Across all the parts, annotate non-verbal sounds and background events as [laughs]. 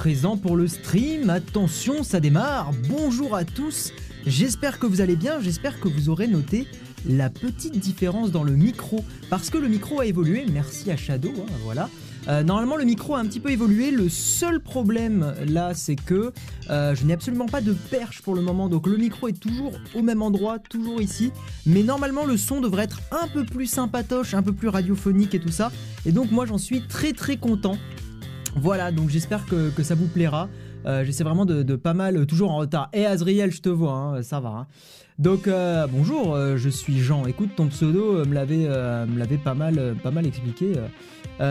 présent pour le stream. Attention, ça démarre. Bonjour à tous. J'espère que vous allez bien. J'espère que vous aurez noté la petite différence dans le micro. Parce que le micro a évolué. Merci à Shadow. hein, voilà. Euh, normalement, le micro a un petit peu évolué. Le seul problème là, c'est que euh, je n'ai absolument pas de perche pour le moment. Donc le micro est toujours au même endroit, toujours ici. Mais normalement, le son devrait être un peu plus sympatoche, un peu plus radiophonique et tout ça. Et donc, moi, j'en suis très très content. Voilà, donc j'espère que, ça vous plaira. Euh, J'essaie vraiment de, pas mal, toujours en retard. Et Azriel, je te vois, hein, ça va. hein. Donc euh, bonjour, euh, je suis Jean. Écoute, ton pseudo me l'avait pas mal, pas mal expliqué.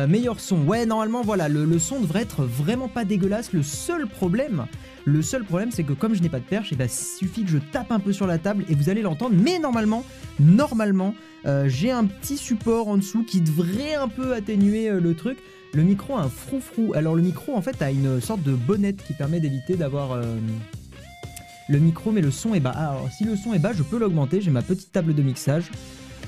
meilleur son. Ouais, normalement, voilà, le, son devrait être vraiment pas dégueulasse. Le seul problème, le seul problème, c'est que comme je n'ai pas de perche, il suffit que je tape un peu sur la table et vous allez l'entendre. Mais normalement, normalement, j'ai un petit support en dessous qui devrait un peu atténuer le truc. Le micro a un froufrou. Alors le micro en fait a une sorte de bonnette qui permet d'éviter d'avoir euh, le micro, mais le son est bas. Alors si le son est bas, je peux l'augmenter. J'ai ma petite table de mixage.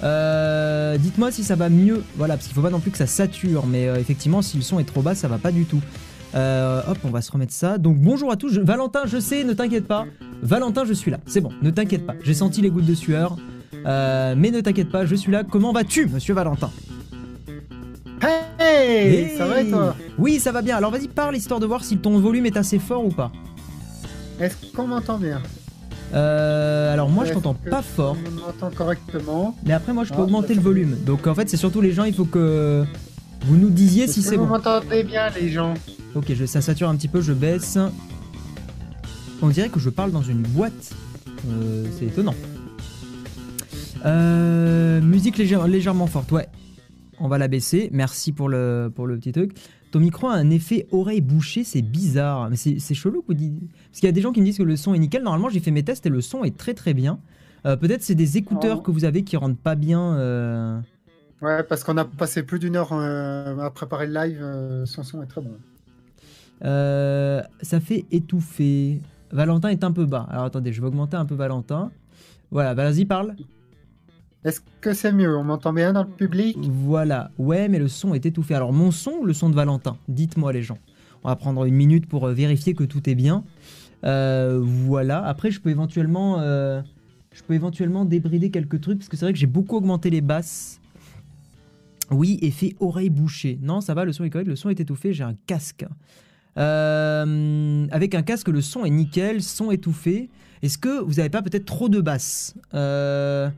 Euh, Dites-moi si ça va mieux. Voilà, parce qu'il faut pas non plus que ça sature. Mais euh, effectivement, si le son est trop bas, ça va pas du tout. Hop, on va se remettre ça. Donc bonjour à tous. Valentin, je sais, ne t'inquiète pas. Valentin, je suis là. C'est bon, ne t'inquiète pas. J'ai senti les gouttes de sueur. Mais ne t'inquiète pas, je suis là. Comment vas-tu, monsieur Valentin? Hey, Hey Ça va et toi Oui, ça va bien. Alors vas-y, parle histoire de voir si ton volume est assez fort ou pas. Est-ce qu'on m'entend bien Euh, alors moi, je t'entends pas fort. On m'entend correctement. Mais après, moi, je peux Ah, augmenter le d'accord. volume. Donc en fait, c'est surtout les gens, il faut que vous nous disiez si c'est que vous bon. m'entendez bien, les gens Ok, je, ça sature un petit peu, je baisse. On dirait que je parle dans une boîte. Euh, c'est étonnant. Euh, musique légère- légèrement forte, ouais. On va la baisser. Merci pour le, pour le petit truc. Ton micro a un effet oreille bouchée, c'est bizarre. Mais c'est chelou que vous dites. Parce qu'il y a des gens qui me disent que le son est nickel. Normalement, j'ai fait mes tests et le son est très très bien. Euh, Peut-être c'est des écouteurs Oh. que vous avez qui rendent pas bien. euh, Ouais, parce qu'on a passé plus d'une heure euh, à préparer le live. son son est très bon. Ça fait étouffer. Valentin est un peu bas. Alors attendez, je vais augmenter un peu Valentin. Voilà, bah, vas-y, parle. Est-ce que c'est mieux? On m'entend bien dans le public? Voilà, ouais, mais le son est étouffé. Alors mon son ou le son de Valentin? Dites-moi les gens. On va prendre une minute pour euh, vérifier que tout est bien. Euh, voilà, après je peux éventuellement... euh, je peux éventuellement débrider quelques trucs, parce que c'est vrai que j'ai beaucoup augmenté les basses. Oui, effet oreille bouchée. Non, ça va, le son est correct, le son est étouffé, j'ai un casque. Avec un casque, le son est nickel, son étouffé. Est-ce que vous n'avez pas peut-être trop de basses? Euh,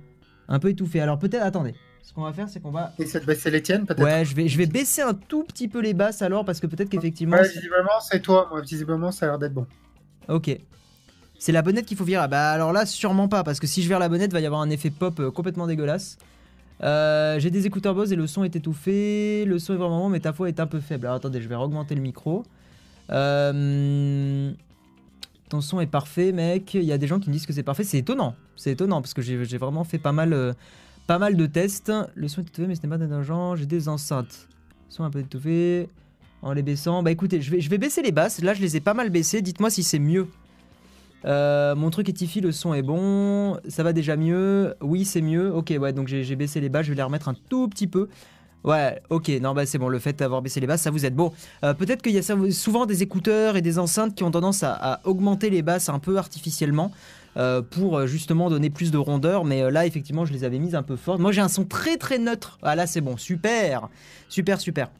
Un peu étouffé. Alors peut-être, attendez. Ce qu'on va faire, c'est qu'on va Et de baisser les tiennes, peut-être Ouais, je vais, je vais baisser un tout petit peu les basses alors parce que peut-être qu'effectivement. Ouais, c'est- visiblement, c'est toi. Moi, visiblement, ça a l'air d'être bon. Ok. C'est la bonnette qu'il faut virer. Ah Bah alors là, sûrement pas parce que si je vire la bonnette, va y avoir un effet pop euh, complètement dégueulasse. Euh, J'ai des écouteurs Bose et le son est étouffé. Le son est vraiment bon, mais ta voix est un peu faible. Alors attendez, je vais augmenter le micro. Euh, Ton son est parfait, mec. Il y a des gens qui me disent que c'est parfait. C'est étonnant. C'est étonnant parce que j'ai vraiment fait pas mal, euh, pas mal de tests. Le son est étouffé, mais ce n'est pas d'argent. J'ai des enceintes. Son un peu étouffé. En les baissant. Bah écoutez, je vais, baisser les basses. Là, je les ai pas mal baissées. Dites-moi si c'est mieux. Euh, mon truc est Tiffy, le son est bon. Ça va déjà mieux. Oui, c'est mieux. Ok, ouais, donc j'ai baissé les basses. Je vais les remettre un tout petit peu. Ouais, ok, non, bah c'est bon. Le fait d'avoir baissé les basses, ça vous aide. Bon, euh, peut-être qu'il y a souvent des écouteurs et des enceintes qui ont tendance à, augmenter les basses un peu artificiellement. euh, pour euh, justement donner plus de rondeur, mais là effectivement je les avais mises un peu fortes. Moi j'ai un son très très neutre. Ah là c'est bon, super, super super.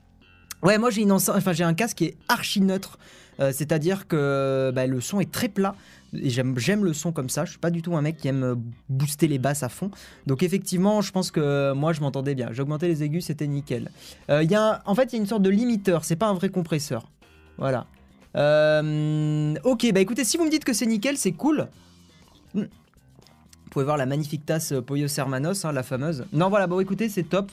Ouais, moi j'ai une enceinte, enfin j'ai un casque qui est archi neutre, c'est-à-dire que bah, le son est très plat. J'aime, le son comme ça. Je suis pas du tout un mec qui aime euh, booster les basses à fond. Donc effectivement, je pense que moi je m'entendais bien. J'ai augmenté les aigus, c'était nickel. Euh, y a en fait, il y a une sorte de limiteur. C'est pas un vrai compresseur. Voilà. Euh, ok, bah écoutez, si vous me dites que c'est nickel, c'est cool. Hmm. Vous pouvez voir la magnifique tasse euh, Pollos Hermanos, hein, la fameuse. Non, voilà, bon écoutez, c'est top.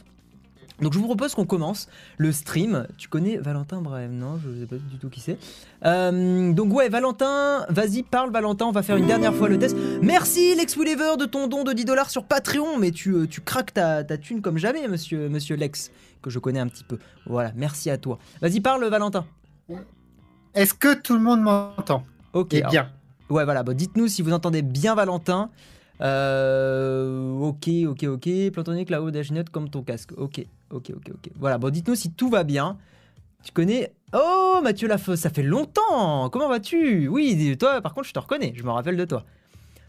Donc je vous propose qu'on commence le stream. Tu connais Valentin Brave Non, je sais pas du tout qui c'est. Euh, donc ouais, Valentin, vas-y, parle Valentin, on va faire une dernière fois le test. Merci Lex Willever de ton don de 10 dollars sur Patreon, mais tu, euh, tu craques ta, ta thune comme jamais, monsieur, monsieur Lex, que je connais un petit peu. Voilà, merci à toi. Vas-y, parle Valentin. Est-ce que tout le monde m'entend? Ok. Eh alors- bien. Ouais, voilà, bon, dites-nous si vous entendez bien Valentin. Euh, ok, ok, ok. Plantonique là-haut, Note comme ton casque. Ok, ok, ok, ok. Voilà, bon, dites-nous si tout va bien. Tu connais Oh, Mathieu Lafosse, ça fait longtemps Comment vas-tu? Oui, toi, par contre, je te reconnais, je me rappelle de toi.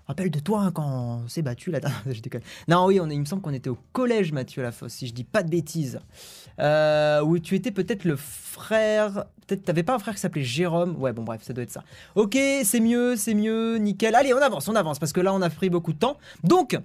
Rappelle de toi quand on s'est battu là. [laughs] je. Non, oui, on il me semble qu'on était au collège, Mathieu Lafosse, si je dis pas de bêtises. Euh, où tu étais peut-être le frère. Peut-être t'avais pas un frère qui s'appelait Jérôme. Ouais, bon, bref, ça doit être ça. Ok, c'est mieux, c'est mieux, nickel. Allez, on avance, on avance, parce que là, on a pris beaucoup de temps. Donc,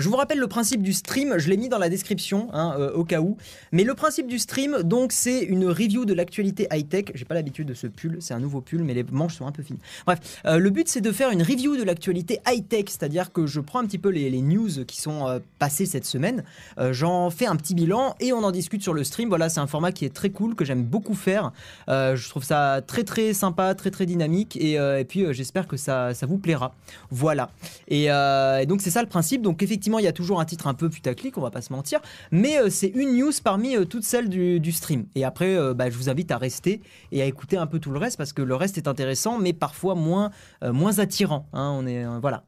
je vous rappelle le principe du stream, je l'ai mis dans la description hein, euh, au cas où. Mais le principe du stream, donc, c'est une review de l'actualité high-tech. J'ai pas l'habitude de ce pull, c'est un nouveau pull, mais les manches sont un peu fines. Bref, euh, le but c'est de faire une review de l'actualité high-tech, c'est-à-dire que je prends un petit peu les, news qui sont euh, passées cette semaine, j'en fais un petit bilan et on en discute sur le stream. Voilà, c'est un format qui est très cool, que j'aime beaucoup faire. je trouve ça très très sympa, très très dynamique et, puis j'espère que ça, ça vous plaira. Voilà. Et, et donc c'est ça le principe. Donc effectivement, il y a toujours un titre un peu putaclic, on va pas se mentir, mais euh, c'est une news parmi euh, toutes celles du, stream. Et après, euh, bah, je vous invite à rester et à écouter un peu tout le reste parce que le reste est intéressant, mais parfois moins, moins attirant. Hein. on est voilà.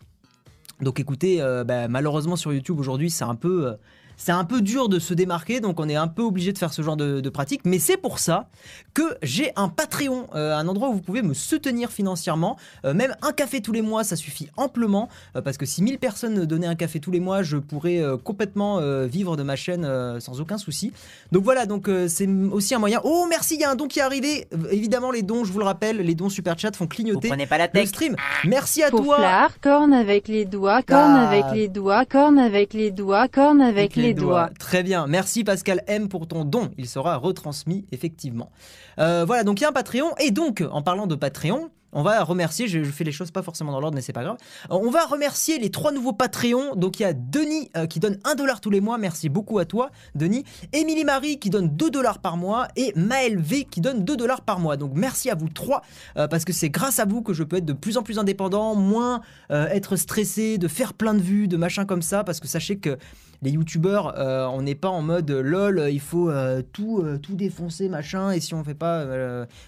Donc écoutez, bah, malheureusement sur YouTube aujourd'hui, c'est un peu c'est un peu dur de se démarquer, donc on est un peu obligé de faire ce genre de, pratique. Mais c'est pour ça que j'ai un Patreon, euh, un endroit où vous pouvez me soutenir financièrement. Euh, même un café tous les mois, ça suffit amplement. Euh, parce que si 1000 personnes donnaient un café tous les mois, je pourrais complètement vivre de ma chaîne sans aucun souci. Donc voilà, donc c'est aussi un moyen. Oh merci, il y a un don qui est arrivé. évidemment, les dons, je vous le rappelle, les dons super chat font clignoter vous pas la le stream. Merci à toi. corne avec les doigts, corne ah. avec les doigts, corne avec les doigts, corne avec les doigts. Très bien. Merci Pascal M pour ton don. Il sera retransmis effectivement. Euh, voilà, donc il y a un Patreon. Et donc, en parlant de Patreon, on va remercier, je, fais les choses pas forcément dans l'ordre, mais c'est pas grave. Euh, on va remercier les trois nouveaux Patreons. Donc il y a Denis euh, qui donne 1 dollar tous les mois. Merci beaucoup à toi, Denis. Émilie Marie qui donne 2 dollars par mois. Et Maël V qui donne 2 dollars par mois. Donc merci à vous trois, parce que c'est grâce à vous que je peux être de plus en plus indépendant, moins être stressé, de faire plein de vues, de machin comme ça. Parce que sachez que les youtubeurs, euh, on n'est pas en mode lol, il faut euh, tout, euh, défoncer, machin, et si on fait pas,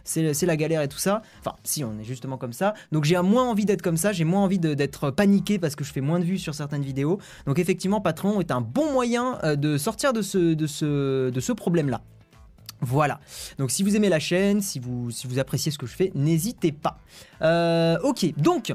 c'est la galère et tout ça. Enfin, si, on est justement comme ça. Donc j'ai moins envie d'être comme ça, j'ai moins envie d'être paniqué parce que je fais moins de vues sur certaines vidéos. Donc effectivement, Patreon est un bon moyen de sortir de ce, problème-là. Voilà. Donc si vous aimez la chaîne, si vous, si vous appréciez ce que je fais, n'hésitez pas. ok, donc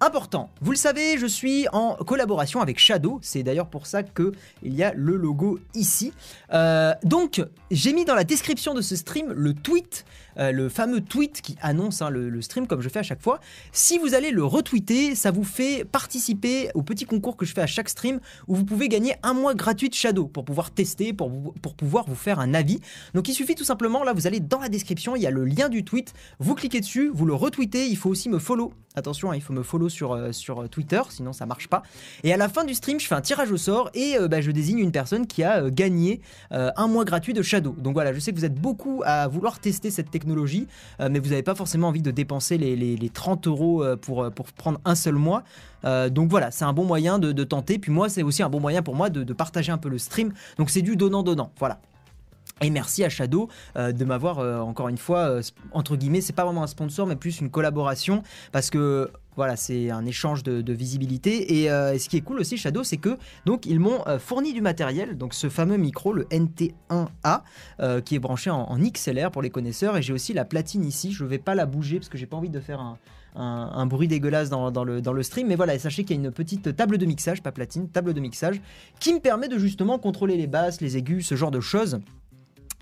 important. Vous le savez, je suis en collaboration avec Shadow. C'est d'ailleurs pour ça que il y a le logo ici. Euh, donc, j'ai mis dans la description de ce stream le tweet euh, le fameux tweet qui annonce hein, le, stream comme je fais à chaque fois. Si vous allez le retweeter, ça vous fait participer au petit concours que je fais à chaque stream où vous pouvez gagner un mois gratuit de Shadow pour pouvoir tester, pour, pouvoir vous faire un avis. Donc il suffit tout simplement, là vous allez dans la description, il y a le lien du tweet, vous cliquez dessus, vous le retweetez, il faut aussi me follow. Attention, hein, il faut me follow sur, euh, euh, Twitter, sinon ça marche pas. Et à la fin du stream, je fais un tirage au sort et bah, je désigne une personne qui a gagné un mois gratuit de Shadow. Donc voilà, je sais que vous êtes beaucoup à vouloir tester cette technologie euh, mais vous n'avez pas forcément envie de dépenser les, 30 euros euh, pour, euh, pour prendre un seul mois. donc voilà, c'est un bon moyen de, tenter. Puis moi, c'est aussi un bon moyen pour moi de, partager un peu le stream. Donc c'est du donnant-donnant. Voilà. Et merci à Shadow de m'avoir encore une fois entre guillemets, c'est pas vraiment un sponsor mais plus une collaboration parce que voilà, c'est un échange de, visibilité. Euh, et, ce qui est cool aussi, Shadow, c'est que donc ils m'ont euh, fourni du matériel, donc ce fameux micro, le NT1A, euh, qui est branché en, XLR pour les connaisseurs. Et j'ai aussi la platine ici. Je ne vais pas la bouger parce que j'ai pas envie de faire un, bruit dégueulasse dans, le, dans, le, stream. Mais voilà, sachez qu'il y a une petite table de mixage, pas platine, table de mixage, qui me permet de justement contrôler les basses, les aigus, ce genre de choses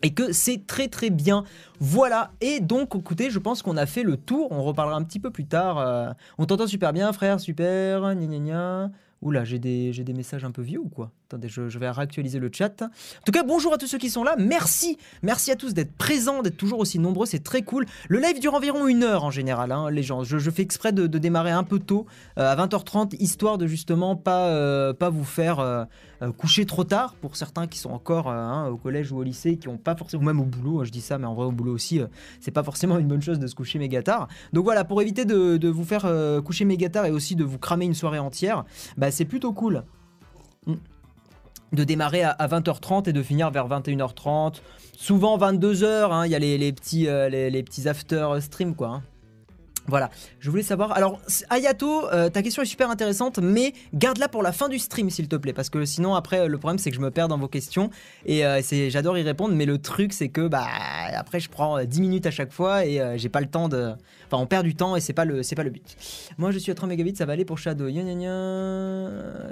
et que c'est très très bien. Voilà, et donc écoutez, je pense qu'on a fait le tour, on reparlera un petit peu plus tard. Euh, on t'entend super bien frère, super, gna gna gna. Oula, j'ai des, j'ai des messages un peu vieux ou quoi? Attendez, je, vais réactualiser le chat. En tout cas, bonjour à tous ceux qui sont là. Merci, merci à tous d'être présents, d'être toujours aussi nombreux. C'est très cool. Le live dure environ une heure en général, hein, les gens. Je, fais exprès de, démarrer un peu tôt, euh, à 20h30, histoire de justement pas, euh, pas vous faire euh, coucher trop tard pour certains qui sont encore hein, au collège ou au lycée, qui ont pas forcément, ou même au boulot. Hein, je dis ça, mais en vrai au boulot aussi, c'est pas forcément une bonne chose de se coucher méga tard. Donc voilà, pour éviter de, vous faire coucher méga tard et aussi de vous cramer une soirée entière, bah c'est plutôt cool. De démarrer à, 20h30 et de finir vers 21h30. Souvent 22h, hein, il y a les, petits, euh, les, petits after stream quoi. Hein. Voilà, je voulais savoir. Alors, Ayato, euh, ta question est super intéressante, mais garde-la pour la fin du stream, s'il te plaît, parce que sinon, après, euh, le problème, c'est que je me perds dans vos questions et euh, j'adore y répondre, mais le truc, c'est que bah après, je prends euh, 10 minutes à chaque fois et j'ai pas le temps de. Enfin, on perd du temps et c'est pas le, c'est pas le but. Moi, je suis à 30 mégabits, ça va aller pour Shadow.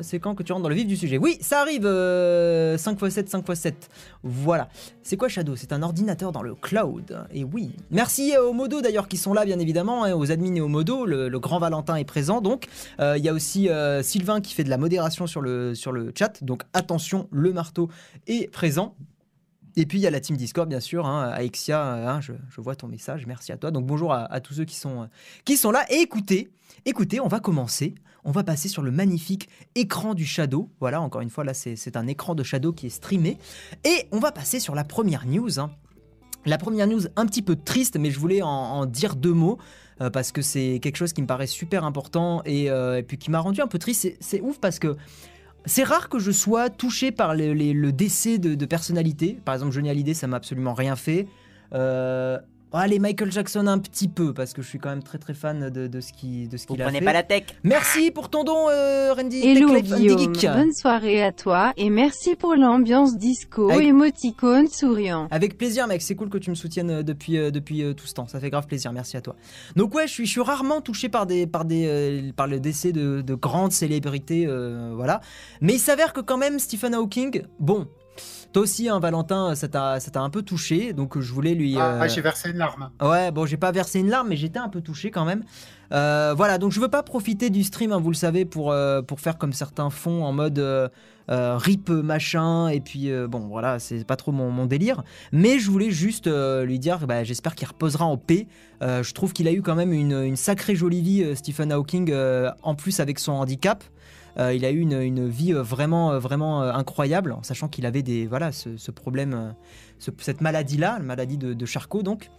C'est quand que tu rentres dans le vif du sujet? Oui, ça arrive. euh, 5x7, 5x7. Voilà. C'est quoi Shadow? C'est un ordinateur dans le cloud. Et oui. Merci aux modos d'ailleurs qui sont là, bien évidemment, hein, aux admins et aux modos. Le, le grand Valentin est présent. Donc, Euh, il y a aussi euh, Sylvain qui fait de la modération sur le, sur le chat. Donc, attention, le marteau est présent. Et puis il y a la team Discord, bien sûr, hein, Aexia, euh, hein, je, vois ton message, merci à toi. Donc bonjour à, tous ceux qui sont, euh, qui sont là. Et écoutez, écoutez, on va commencer. On va passer sur le magnifique écran du Shadow. Voilà, encore une fois, là, c'est un écran de Shadow qui est streamé. Et on va passer sur la première news. hein. La première news un petit peu triste, mais je voulais en, dire deux mots. euh, parce que c'est quelque chose qui me paraît super important et, puis qui m'a rendu un peu triste. C'est ouf parce que c'est rare que je sois touché par le, décès de, de personnalités. Par exemple, Johnny Hallyday, ça m'a absolument rien fait. Euh, allez, Michael Jackson un petit peu, parce que je suis quand même très très fan de, de ce qui- de ce Vous qu'il a prenez fait. pas la tech Merci pour ton don, euh, Randy. Hello Tech Life Andy Guillaume, Geek. bonne soirée à toi et merci pour l'ambiance disco, Avec- émoticône souriant. Avec plaisir, mec. C'est cool que tu me soutiennes euh, depuis, euh, depuis euh, tout ce temps. Ça fait grave plaisir. Merci à toi. Donc ouais, je suis, je suis rarement touché par des, par des, euh, par le décès de, de grandes célébrités, euh, voilà. Mais il s'avère que quand même Stephen Hawking, bon. Toi aussi, hein, Valentin, ça t'a un peu touché, donc je voulais lui. Ah, euh, j'ai versé une larme. Ouais, bon, j'ai pas versé une larme, mais j'étais un peu touché quand même. Euh, voilà, donc je veux pas profiter du stream, hein, vous le savez, pour, euh, pour faire comme certains font en mode euh, euh, rip machin, et puis euh, bon, voilà, c'est pas trop mon, mon délire. Mais je voulais juste euh, lui dire, bah, j'espère qu'il reposera en paix. Euh, je trouve qu'il a eu quand même une, une sacrée jolie vie, euh, Stephen Hawking, euh, en plus avec son handicap. Euh, il a eu une, une vie euh, vraiment, euh, vraiment incroyable, en sachant qu'il avait des, voilà, ce, problème, ce- cette maladie-là, la maladie de, de Charcot, donc.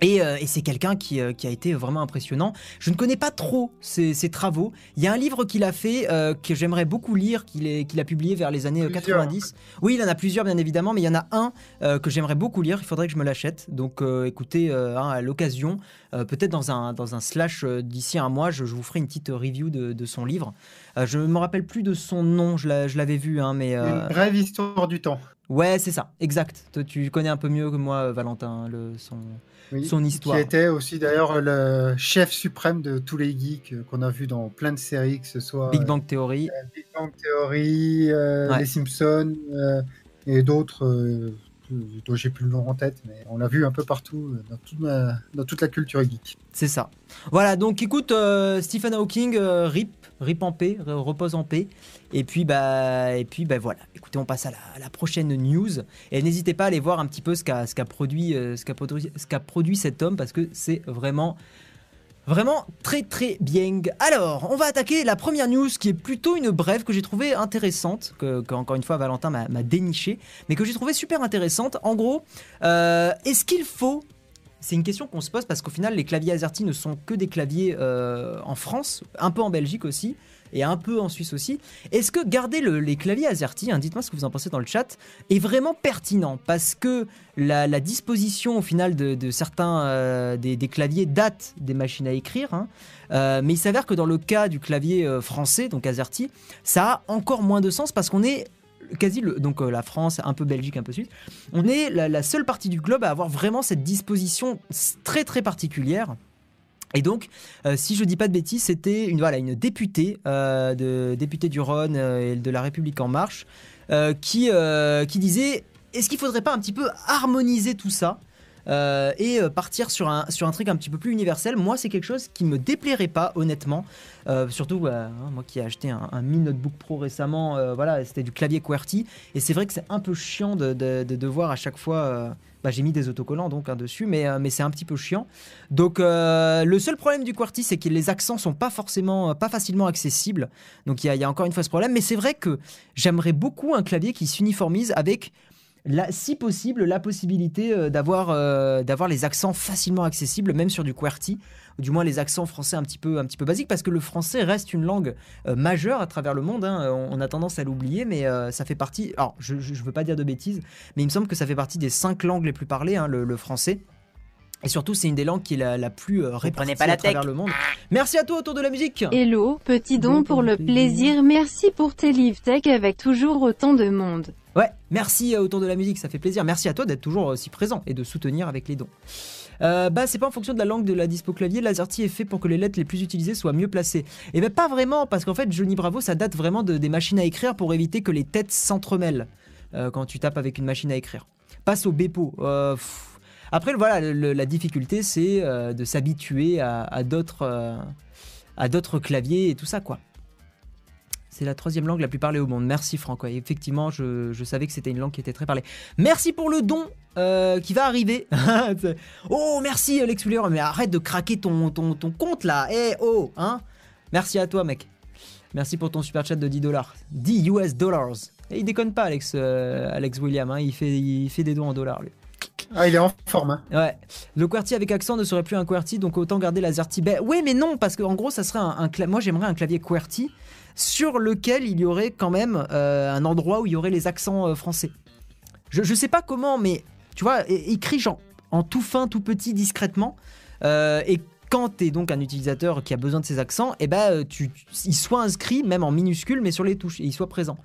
Et, euh, et c'est quelqu'un qui, euh, qui a été vraiment impressionnant. Je ne connais pas trop ses, ses travaux. Il y a un livre qu'il a fait euh, que j'aimerais beaucoup lire, qu'il a publié vers les années euh, Plusieurs. 90. Oui, il en a plusieurs, bien évidemment, mais il y en a un que j'aimerais beaucoup lire. Il faudrait que je me l'achète. Donc écoutez, hein, à l'occasion, peut-être dans un, dans un slash d'ici un mois, je, je vous ferai une petite review de, de son livre. Je ne me rappelle plus de son nom, je l'a- je l'avais vu, hein, mais... Une brève histoire du temps. Ouais, c'est ça, exact. Toi, tu connais un peu mieux que moi, Valentin, le, son, Oui. son histoire. Qui était aussi d'ailleurs le chef suprême de tous les geeks euh, qu'on a vu dans plein de séries, que ce soit Big Bang Theory. euh, Big Bang Theory, euh, Ouais. Les Simpsons euh, et d'autres euh, dont j'ai plus le nom en tête, mais on l'a vu un peu partout euh, dans toute, ma- dans toute la culture geek. C'est ça. Voilà, donc écoute, euh, Stephen Hawking, euh, rip, rip en paix, re- repose en paix. Et puis, bah, et puis bah, voilà. Écoutez, on passe à la, prochaine news. Et n'hésitez pas à aller voir un petit peu ce qu'a produit, euh, produit, produit cet homme, parce que c'est vraiment. Vraiment très très bien. Alors, on va attaquer la première news qui est plutôt une brève que j'ai trouvée intéressante, que, encore une fois Valentin m'a m'a déniché, mais que j'ai trouvé super intéressante. En gros, euh, est-ce qu'il faut c'est une question qu'on se pose parce qu'au final, les claviers AZERTY ne sont que des claviers euh, en France, un peu en Belgique aussi, et un peu en Suisse aussi. Est-ce que garder le- les claviers AZERTY, hein, dites-moi ce que vous en pensez dans le chat, est vraiment pertinent Parce que la, disposition au final de, certains euh, des, claviers date des machines à écrire, hein. Euh, mais il s'avère que dans le cas du clavier euh, français, donc AZERTY, ça a encore moins de sens parce qu'on est quasi donc la France, un peu Belgique, un peu Suisse, on est la, seule partie du globe à avoir vraiment cette disposition très très particulière. Et donc, euh, si je dis pas de bêtises, c'était une, voilà, une députée, euh, de, députée du Rhône euh, et de la République en marche, qui, qui disait est-ce qu'il faudrait pas un petit peu harmoniser tout ça et partir sur un, sur un truc un petit peu plus universel? Moi, c'est quelque chose qui me déplairait pas, honnêtement. Surtout, euh, hein, moi qui ai acheté un, un Mi Notebook Pro récemment, voilà, c'était du clavier QWERTY. Et c'est vrai que c'est un peu chiant de, de, de devoir à chaque fois. Bah, j'ai mis des autocollants donc hein, dessus, mais, euh, mais c'est un petit peu chiant. Donc euh, le seul problème du QWERTY, c'est que les accents sont pas forcément, euh, pas facilement accessibles. Donc il y, a- encore une fois ce problème. Mais c'est vrai que j'aimerais beaucoup un clavier qui s'uniformise avec si possible, la possibilité d'avoir d'avoir les accents facilement accessibles, même sur du QWERTY, du moins les accents français un petit peu, un petit peu basiques, parce que le français reste une langue euh, majeure à travers le monde. hein. On, on a tendance à l'oublier, mais euh, ça fait partie. Alors, je ne veux pas dire de bêtises, mais il me semble que ça fait partie des cinq langues les plus parlées, hein, le, le français. Et surtout, c'est une des langues qui est la, la plus euh, répartie prenez pas la à travers le monde. Merci à toi autour de la musique. Hello, petit don pour le plaisir. Merci pour tes live tech avec toujours autant de monde. Ouais, merci autour de la musique, ça fait plaisir. Merci à toi d'être toujours aussi présent et de soutenir avec les dons. Euh, bah, c'est pas en fonction de la langue de la dispo clavier. L'AZERTY est fait pour que les lettres les plus utilisées soient mieux placées. Et ben pas vraiment, parce qu'en fait, Johnny Bravo, ça date vraiment de, des machines à écrire pour éviter que les têtes s'entremêlent euh, quand tu tapes avec une machine à écrire. Passe au Bepo. Euh. Après, voilà, la difficulté, c'est de s'habituer à d'autres claviers et tout ça, quoi. C'est la troisième langue la plus parlée au monde. Merci Franck. Ouais, effectivement, je, je savais que c'était une langue qui était très parlée. Merci pour le don euh, qui va arriver. [laughs] oh, merci Alex Wheeler. Mais arrête de craquer ton, ton, ton compte là. Eh oh, hein. Merci à toi, mec. Merci pour ton super chat de 10 dollars. 10 US dollars. Et il déconne pas, Alex, euh, Alex William. hein. Il, fait, il fait des dons en dollars, lui. Ah, il est en forme. hein. Ouais. Le QWERTY avec accent ne serait plus un QWERTY, donc autant garder la ZERTY. Ben, oui, mais non, parce qu'en gros, ça serait un, un Moi, j'aimerais un clavier QWERTY sur lequel il y aurait quand même euh, un endroit où il y aurait les accents euh, français. Je, je sais pas comment, mais tu vois, écrit genre en tout fin, tout petit, discrètement. Euh, et quand tu es donc un utilisateur qui a besoin de ces accents, et ben, tu, tu- il soit inscrit, même en minuscule, mais sur les touches, et il soit présent.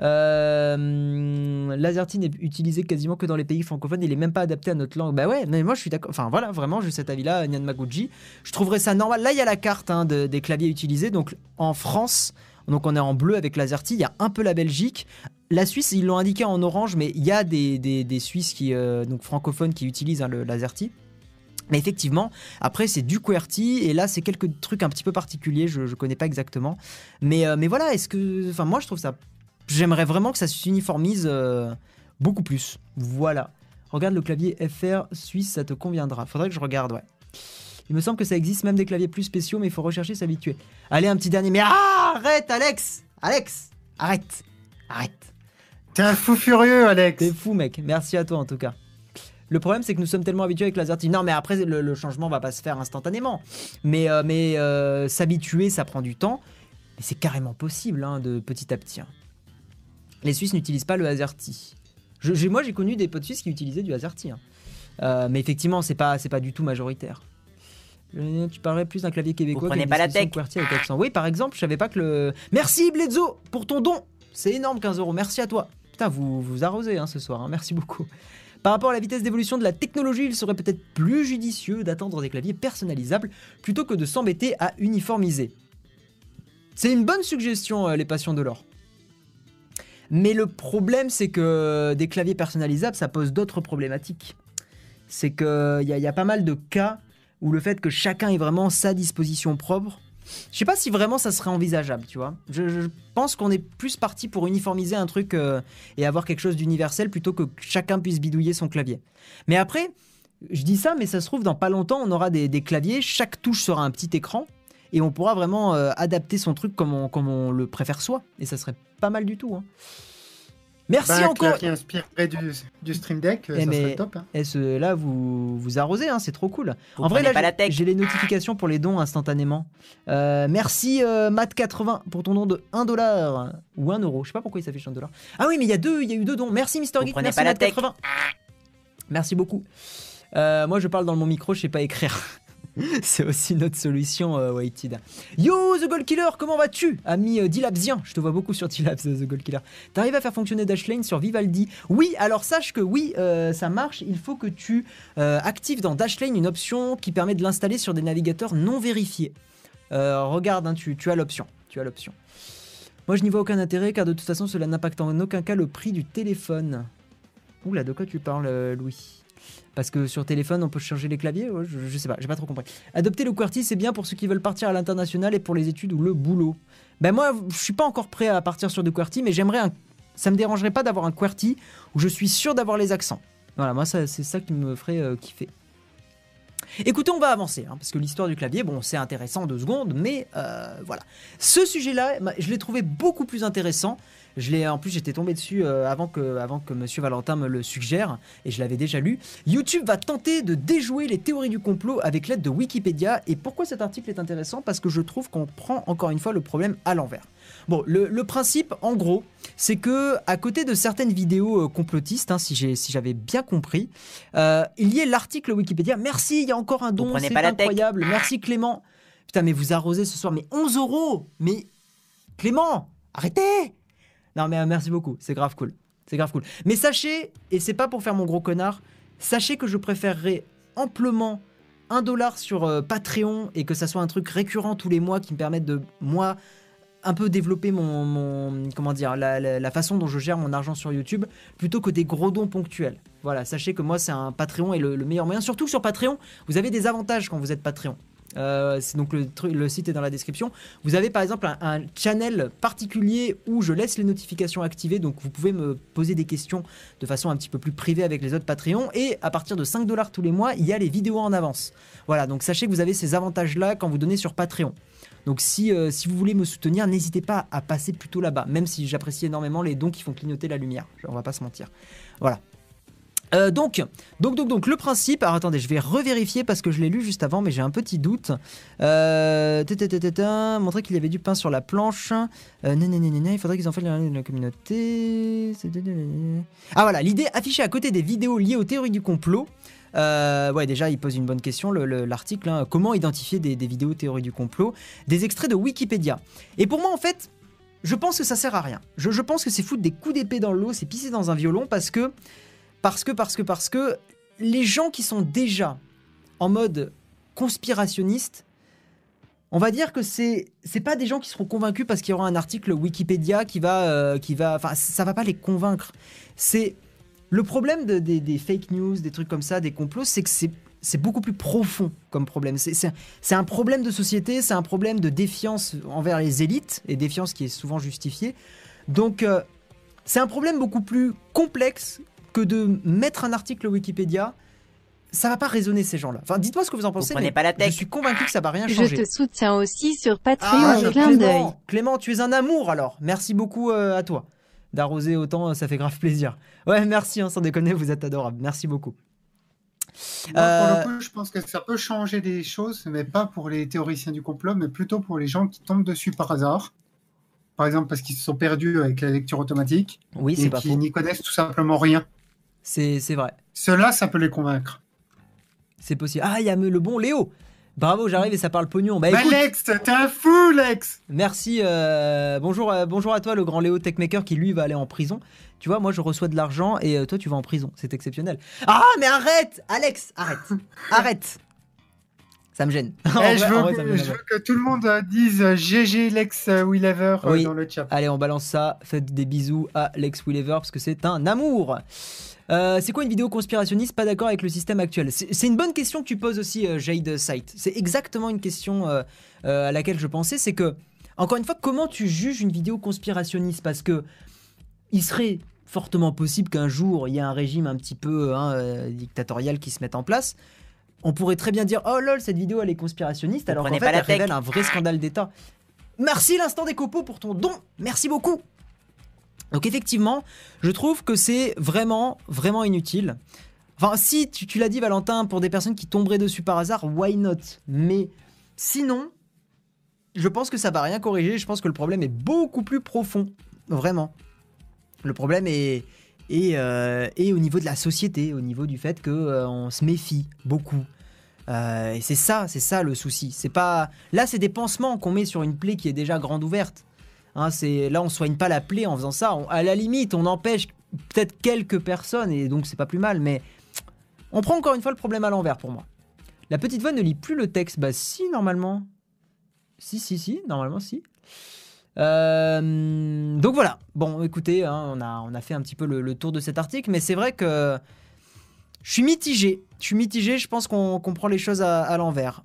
Euh, n'est utilisé quasiment que dans les pays francophones, il est même pas adapté à notre langue. Bah ouais, mais moi je suis d'accord. Enfin voilà, vraiment, j'ai cet avis-là, Nyan Maguchi. Je trouverais ça normal. Là, il y a la carte hein, de- des claviers utilisés. Donc en France, donc on est en bleu avec l'Azerty. Il y a un peu la Belgique. La Suisse, ils l'ont indiqué en orange, mais il y a des, des- des Suisses qui, euh, donc francophones qui utilisent hein, l'Azerty. Mais effectivement, après c'est du QWERTY et là c'est quelques trucs un petit peu particuliers, je, je connais pas exactement. Mais, euh, mais voilà, est-ce que. Enfin, moi je trouve ça. J'aimerais vraiment que ça s'uniformise euh, beaucoup plus. Voilà. Regarde le clavier FR suisse, ça te conviendra. Faudrait que je regarde, ouais. Il me semble que ça existe même des claviers plus spéciaux, mais il faut rechercher, s'habituer. Allez, un petit dernier. Mais ah, arrête, Alex Alex Arrête Arrête T'es un fou furieux, Alex. T'es fou, mec. Merci à toi, en tout cas. Le problème, c'est que nous sommes tellement habitués avec l'Azerty. Non, mais après, le, le changement va pas se faire instantanément. Mais, euh, mais euh, s'habituer, ça prend du temps. Mais c'est carrément possible, hein, de petit à petit. hein. Les Suisses n'utilisent pas le Azerty. Je- moi, j'ai connu des potes suisses qui utilisaient du Azerty. hein. Euh, mais effectivement, c'est pas, c'est pas du tout majoritaire. Euh, Tu parlerais plus d'un clavier québécois Vous prenez pas la tech. Avec accent. Oui, par exemple, je savais pas que le. Merci Bledzo pour ton don. C'est énorme, 15 euros. Merci à toi. Putain, vous vous arrosez hein, ce soir. hein. Merci beaucoup. Par rapport à la vitesse d'évolution de la technologie, il serait peut-être plus judicieux d'attendre des claviers personnalisables plutôt que de s'embêter à uniformiser. C'est une bonne suggestion, euh, les passions de l'or. Mais le problème, c'est que des claviers personnalisables, ça pose d'autres problématiques. C'est qu'il y, a- pas mal de cas où le fait que chacun ait vraiment sa disposition propre, je sais pas si vraiment ça serait envisageable, tu vois. Je, pense qu'on est plus parti pour uniformiser un truc euh, et avoir quelque chose d'universel plutôt que chacun puisse bidouiller son clavier. Mais après, je dis ça, mais ça se trouve, dans pas longtemps, on aura des claviers, chaque touche sera un petit écran, et on pourra vraiment euh, adapter son truc comme on, comme on le préfère soi. Et ça serait pas mal du tout. hein. Merci Bah, un encore. clavier inspiré du, du Stream Deck, Eh, ça mais- serait top. hein. Et ce, là, vous vous arrosez, hein, c'est trop cool. Vous en vrai, prenez là, pas la j'ai- tech. j'ai les notifications pour les dons instantanément. Euh, merci euh, Matt80 pour ton don de 1 dollar ou 1 euro. Je sais pas pourquoi il s'affiche 1 dollar. Ah oui, mais il y a deux, il y a eu deux dons. Merci Mister Geek, merci pas la tech. Matt80. Merci beaucoup. Euh, moi, je parle dans mon micro, je sais pas écrire. [laughs] C'est aussi notre solution, euh, Waited. Yo, The Gold Killer, comment vas-tu Ami euh, je te vois beaucoup sur Dilabs, euh, The Gold Killer. T'arrives à faire fonctionner Dashlane sur Vivaldi? Oui, alors sache que oui, euh, ça marche. Il faut que tu euh, actives dans Dashlane une option qui permet de l'installer sur des navigateurs non vérifiés. Regarde, hein, tu, as l'option. Tu as l'option. Moi, je n'y vois aucun intérêt car de toute façon, cela n'impacte en aucun cas le prix du téléphone. Oula, de quoi tu parles, Louis? Parce que sur téléphone, on peut changer les claviers je, sais pas, j'ai pas trop compris. Adopter le QWERTY, c'est bien pour ceux qui veulent partir à l'international et pour les études ou le boulot. Ben moi, je suis pas encore prêt à partir sur du QWERTY, mais j'aimerais un... Ça me dérangerait pas d'avoir un QWERTY où je suis sûr d'avoir les accents. Voilà, moi, c'est ça qui me ferait euh, kiffer. Écoutez, on va avancer, hein, parce que l'histoire du clavier, bon, c'est intéressant deux secondes, mais euh, voilà. Ce sujet-là, je l'ai trouvé beaucoup plus intéressant. Je l'ai, en plus, j'étais tombé dessus euh, avant, que, avant que Monsieur Valentin me le suggère, et je l'avais déjà lu. YouTube va tenter de déjouer les théories du complot avec l'aide de Wikipédia. Et pourquoi cet article est intéressant? Parce que je trouve qu'on prend encore une fois le problème à l'envers. Bon, le, le principe, en gros, c'est que à côté de certaines vidéos euh, complotistes, hein, si j'ai- si j'avais bien compris, euh, il y ait l'article Wikipédia. Merci, il y a encore un don, c'est incroyable. Merci Clément. Putain, mais vous arrosez ce soir, mais 11 euros Mais Clément, arrêtez Non, mais euh, merci beaucoup, c'est grave cool. C'est grave. Mais sachez, et c'est pas pour faire mon gros connard, sachez que je préférerais amplement un dollar sur euh, Patreon et que ça soit un truc récurrent tous les mois qui me permette de, moi, un peu développer mon, comment dire, la façon dont je gère mon argent sur YouTube, plutôt que des gros dons ponctuels. Voilà, sachez que moi, c'est un Patreon et le, le meilleur moyen. Surtout sur Patreon, vous avez des avantages quand vous êtes Patreon. Euh, c'est donc le, site est dans la description. Vous avez par exemple un, un channel particulier où je laisse les notifications activées, donc vous pouvez me poser des questions de façon un petit peu plus privée avec les autres Patreons. Et à partir de 5 dollars tous les mois, il y a les vidéos en avance. Voilà, donc sachez que vous avez ces avantages-là quand vous donnez sur Patreon. Donc si, euh, si vous voulez me soutenir, n'hésitez pas à passer plutôt là-bas, même si j'apprécie énormément les dons qui font clignoter la lumière. On va pas se mentir. Voilà. Euh, donc, donc, donc, donc, le principe. Alors attendez, je vais revérifier parce que je l'ai lu juste avant, mais j'ai un petit doute. Euh, montrer qu'il y avait du pain sur la planche. Euh, nananana, il faudrait qu'ils en fassent la, communauté. Ah voilà, l'idée affichée à côté des vidéos liées aux théories du complot. Euh, ouais, déjà, il pose une bonne question, le- le- l'article. hein. comment identifier des, des vidéos théories du complot? Des extraits de Wikipédia. Et pour moi, en fait, je pense que ça sert à rien. Je, je pense que c'est foutre des coups d'épée dans l'eau, c'est pisser dans un violon parce que, parce que, parce que, parce que les gens qui sont déjà en mode conspirationniste, on va dire que c'est c'est pas des gens qui seront convaincus parce qu'il y aura un article Wikipédia qui va euh, qui va enfin ça va pas les convaincre. C'est le problème de- des, fake news, des trucs comme ça, des complots, c'est que c'est beaucoup plus profond comme problème. C'est un problème de société, c'est un problème de défiance envers les élites, et défiance qui est souvent justifiée. Donc, euh, c'est un problème beaucoup plus complexe que de mettre un article Wikipédia. Ça va pas résonner ces gens-là. Enfin, dites-moi ce que vous en pensez. prenez mais pas la tech. Je suis convaincu que ça va rien Je changer. te soutiens aussi sur Patreon, Ah, clin d'œil. Clément, Clément, tu es un amour alors. Merci beaucoup euh, à toi. D'arroser autant, euh, ça fait grave plaisir. Ouais, merci, hein, sans déconner, vous êtes adorable. Merci beaucoup. Moi, Euh, Pour le coup, je pense que ça peut changer des choses, mais pas pour les théoriciens du complot, mais plutôt pour les gens qui tombent dessus par hasard. Par exemple, parce qu'ils se sont perdus avec la lecture automatique Oui, c'est et pas qui n'y connaissent tout simplement rien. C'est vrai. Cela, ça peut les convaincre. C'est possible. Ah, il y a le bon Léo. Bravo, j'arrive et ça parle pognon. Bah Bah, Lex, t'es un fou, Lex merci. euh, bonjour, euh, bonjour à toi, le grand Léo Techmaker qui lui va aller en prison. Tu vois, moi je reçois de l'argent et euh, toi tu vas en prison. C'est exceptionnel. Ah, mais arrête, Alex, arrête, [laughs] arrête. Ça me gêne. Eh, [laughs] vrai- je, veux, vrai, ça me que- gêne. je veux que tout le monde dise GG Lex Willever Oui. dans le chat. Allez, on balance ça. Faites des bisous à Lex Willever parce que c'est un amour. Euh, c'est quoi une vidéo conspirationniste pas d'accord avec le système actuel C'est une bonne question que tu poses aussi, euh, Jade Sight. C'est exactement une question euh, à laquelle je pensais. C'est que, encore une fois, comment tu juges une vidéo conspirationniste? Parce que il serait fortement possible qu'un jour il y ait un régime un petit peu hein, dictatorial qui se mette en place. On pourrait très bien dire oh lol cette vidéo elle est conspirationniste Vous alors qu'en fait elle tech. révèle un vrai scandale d'État. Merci l'instant des copeaux pour ton don. Merci beaucoup. Donc effectivement, je trouve que c'est vraiment, vraiment inutile. Enfin, si tu, l'as dit Valentin, pour des personnes qui tomberaient dessus par hasard, why not? Mais sinon, je pense que ça va rien corriger. Je pense que le problème est beaucoup plus profond, vraiment. Le problème est, est, euh, est au niveau de la société, au niveau du fait que euh, on se méfie beaucoup. Euh, et c'est ça, c'est ça le souci. C'est pas là, c'est des pansements qu'on met sur une plaie qui est déjà grande ouverte. Hein, c'est là, on soigne pas la plaie en faisant ça. À la limite, on empêche peut-être quelques personnes et donc c'est pas plus mal. Mais on prend encore une fois le problème à l'envers pour moi. La petite voix ne lit plus le texte. Bah si, normalement. Si, si, si, normalement si. Euh, donc voilà. Bon, écoutez, hein, on, a, on a fait un petit peu le, tour de cet article, mais c'est vrai que je suis mitigé. Je suis mitigé. Je pense qu'on qu'on prend les choses à l'envers.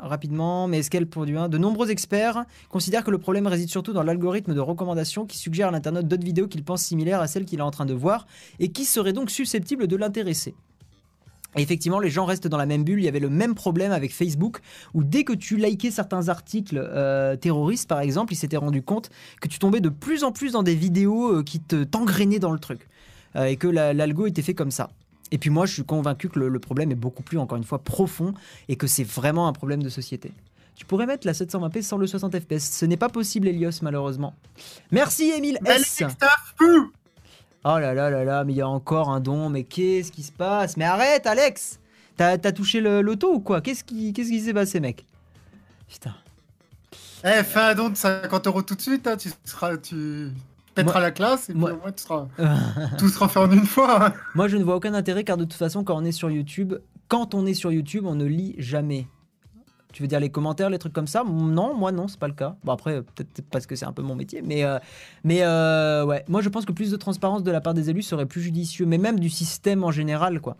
Rapidement, mais est-ce qu'elle produit un De nombreux experts considèrent que le problème réside surtout dans l'algorithme de recommandation qui suggère à l'internaute d'autres vidéos qu'il pense similaires à celles qu'il est en train de voir et qui seraient donc susceptibles de l'intéresser. Effectivement, les gens restent dans la même bulle. Il y avait le même problème avec Facebook, où dès que tu likais certains articles euh, terroristes, par exemple, ils s'étaient rendu compte que tu tombais de plus en plus dans des vidéos euh, qui te t'engrainaient dans le truc. Euh, et que la- l'algo était fait comme ça. Et puis moi, je suis convaincu que le, le problème est beaucoup plus, encore une fois, profond, et que c'est vraiment un problème de société. Tu pourrais mettre la 720p sans le 60 fps. Ce n'est pas possible, Elios, malheureusement. Merci, Emile S. Oh là là là là, mais il y a encore un don, mais qu'est-ce qui se passe? Mais arrête, Alex T'as touché le loto ou quoi? Qu'est-ce qui qu'est-ce qui s'est passé, mec? Putain. Eh, fais un don de 50 euros tout de suite, hein, tu seras, tu pèteras Moi- la classe et puis moi- au moins tu seras, [laughs] tout sera fait en une fois. Moi, je ne vois aucun intérêt car de toute façon, quand on est sur YouTube, quand on est sur YouTube, on ne lit jamais. Tu veux dire les commentaires, les trucs comme ça? Non, moi non, c'est pas le cas. Bon après, peut-être parce que c'est un peu mon métier, mais euh, mais euh, ouais, moi je pense que plus de transparence de la part des élus serait plus judicieux, mais même du système en général, quoi.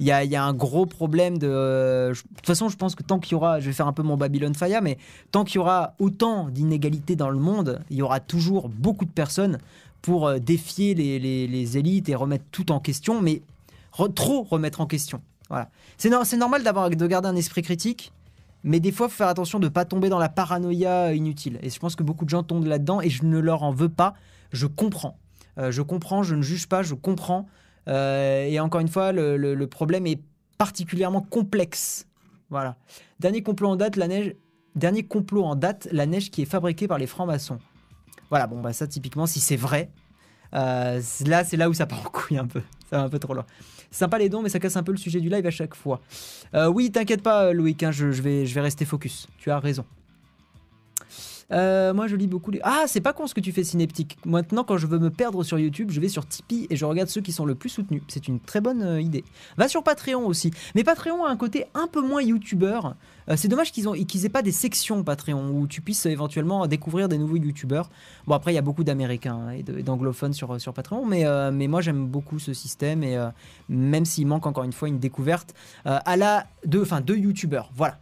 Il y a, un gros problème de. euh, de toute façon, je pense que tant qu'il y aura, je vais faire un peu mon Babylon Faya, mais tant qu'il y aura autant d'inégalités dans le monde, il y aura toujours beaucoup de personnes pour euh, défier les, élites et remettre tout en question, mais trop remettre en question. Voilà. C'est nor- c'est normal d'avoir de garder un esprit critique, mais des fois, faut faire attention de ne pas tomber dans la paranoïa inutile. Et je pense que beaucoup de gens tombent là-dedans et je ne leur en veux pas. Je comprends. Euh, je comprends, je ne juge pas, je comprends. Euh, et encore une fois, le, problème est particulièrement complexe. Voilà. Dernier complot en date, la neige. Dernier complot en date, la neige qui est fabriquée par les francs-maçons. Voilà, bon, bah ça, typiquement, si c'est vrai, euh, là, c'est là où ça [laughs] part en couille un peu. Ça va un peu trop loin. Sympa les dons, mais ça casse un peu le sujet du live à chaque fois. Euh, oui, t'inquiète pas, Loïc, hein, je vais, je vais rester focus. Tu as raison. Euh, moi, je lis beaucoup les. Ah, c'est pas con ce que tu fais, Syneptique. Maintenant, quand je veux me perdre sur YouTube, je vais sur Tipeee et je regarde ceux qui sont le plus soutenus. C'est une très bonne euh, idée. Va sur Patreon aussi. Mais Patreon a un côté un peu moins YouTubeur. Euh, c'est dommage qu'ils ont qu'ils aient pas des sections Patreon où tu puisses euh, éventuellement découvrir des nouveaux YouTubeurs. Bon, après, il y a beaucoup d'Américains hein, et d'anglophones sur, Patreon, mais, mais moi, j'aime beaucoup ce système et même s'il manque encore une fois une découverte à la de, enfin, de YouTubeurs. Voilà.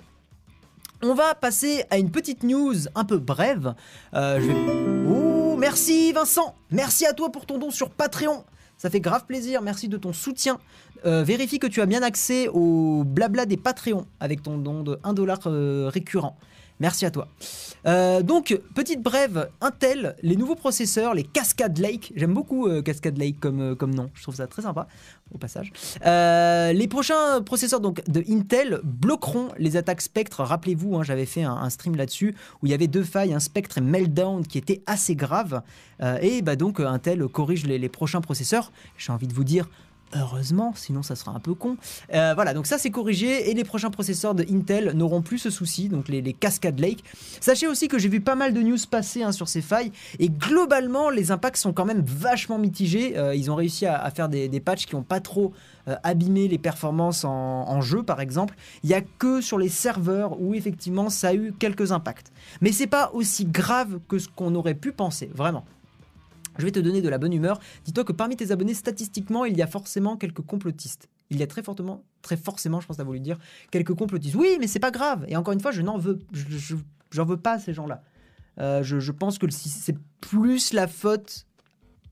On va passer à une petite news un peu brève. Euh, merci Vincent Merci à toi pour ton don sur Patreon ça fait grave plaisir, merci de ton soutien. Euh, vérifie que tu as bien accès au blabla des Patreons avec ton don de 1$ dollar euh, récurrent. Merci à toi. Euh, donc, petite brève, Intel, les nouveaux processeurs, les Cascade Lake, j'aime beaucoup euh, Cascade Lake comme, euh, comme nom, je trouve ça très sympa, au passage. Les prochains processeurs donc, de Intel bloqueront les attaques Spectre. Rappelez-vous, hein, j'avais fait un, stream là-dessus où il y avait deux failles, un Spectre et Meltdown qui étaient assez graves. Et bah, donc, Intel corrige les prochains processeurs. J'ai envie de vous dire, Heureusement, sinon ça sera un peu con. Euh, voilà, donc ça c'est corrigé et les prochains processeurs de Intel n'auront plus ce souci, donc les, Cascade Lake. Sachez aussi que j'ai vu pas mal de news passer hein, sur ces failles et globalement les impacts sont quand même vachement mitigés. Euh, ils ont réussi à, faire des, patchs qui n'ont pas trop euh, abîmé les performances en, jeu par exemple. Il y a que sur les serveurs où effectivement ça a eu quelques impacts. Mais c'est pas aussi grave que ce qu'on aurait pu penser, vraiment. Je vais te donner de la bonne humeur. Dis-toi que parmi tes abonnés, statistiquement, il y a forcément quelques complotistes. Il y a très fortement, très forcément, je pense t'as voulu dire, quelques complotistes. Oui, mais c'est pas grave. Et encore une fois, je n'en veux, je, veux pas à ces gens-là. Euh, je, pense que c'est plus la faute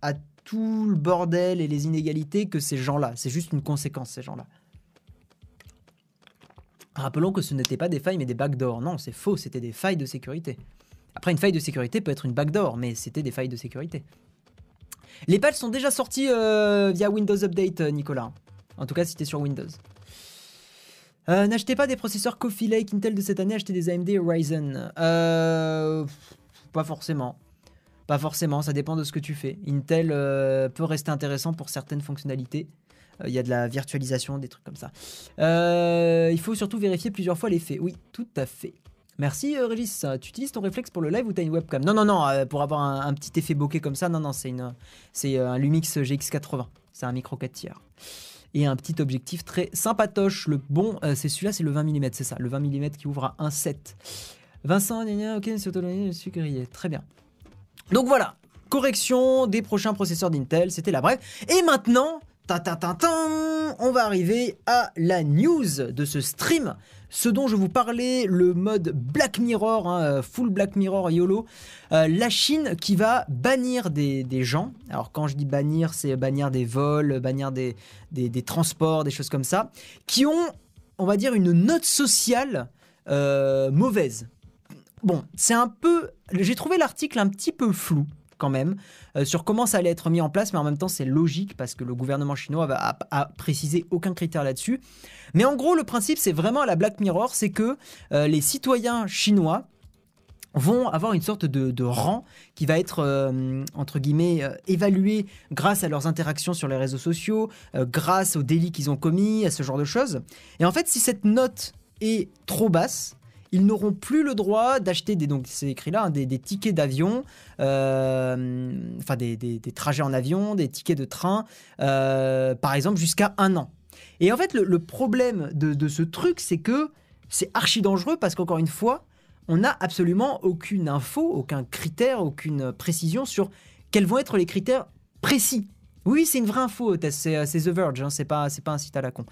à tout le bordel et les inégalités que ces gens-là. C'est juste une conséquence, ces gens-là. Rappelons que ce n'étaient pas des failles, mais des backdoors. Non, c'est faux, c'était des failles de sécurité. Après, une faille de sécurité peut être une backdoor, mais c'était des failles de sécurité. Les patchs sont déjà sortis euh, via Windows Update, euh, Nicolas. En tout cas, si t'es sur Windows. Euh, N'achetez pas des processeurs Coffee Lake Intel de cette année, achetez des AMD Ryzen. Pas forcément. Pas forcément, ça dépend de ce que tu fais. Intel peut rester intéressant pour certaines fonctionnalités. Il y a de la virtualisation, des trucs comme ça. Il faut surtout vérifier plusieurs fois les faits. Oui, tout à fait. Merci euh, Régis. Tu utilises ton réflexe pour le live ou t'as une webcam? Non, non, non, euh, pour avoir un, petit effet bokeh comme ça, non, non, c'est une, c'est euh, un Lumix GX80. C'est un micro 4 tiers. Et un petit objectif très sympatoche. Le bon, euh, c'est celui-là, c'est le 20 mm, c'est ça, le 20 mm qui ouvre à 1.7. Vincent, ok, je suis grillé. Très bien. Donc voilà, correction des prochains processeurs d'Intel, c'était la brève. Et maintenant, ta ta ta ta, on va arriver à la news de ce stream. Ce dont je vous parlais, le mode Black Mirror, hein, euh, full Black Mirror YOLO, euh, la Chine qui va bannir des, gens. Alors quand je dis bannir, c'est bannir des vols, bannir des, des, des transports, des choses comme ça, qui ont, on va dire, une note sociale euh, mauvaise. Bon, c'est un peu... J'ai trouvé l'article un petit peu flou quand même euh, sur comment ça allait être mis en place, mais en même temps c'est logique parce que le gouvernement chinois a, a précisé aucun critère là-dessus. Mais en gros, le principe c'est vraiment à la Black Mirror, c'est que euh, les citoyens chinois vont avoir une sorte de, rang qui va être, euh, entre guillemets, évalué grâce à leurs interactions sur les réseaux sociaux, grâce aux délits qu'ils ont commis, à ce genre de choses. Et en fait, si cette note est trop basse, ils n'auront plus le droit d'acheter des, donc c'est écrit là, hein, des, tickets d'avion, euh, enfin des, trajets en avion, des tickets de train, euh, par exemple jusqu'à un an. Et en fait, le, le problème de, de ce truc, c'est que c'est archi dangereux parce qu'encore une fois, on n'a absolument aucune info, aucun critère, aucune précision sur quels vont être les critères précis. Oui, c'est une vraie info, Tess, c'est The Verge, hein, c'est pas, pas un site à la con.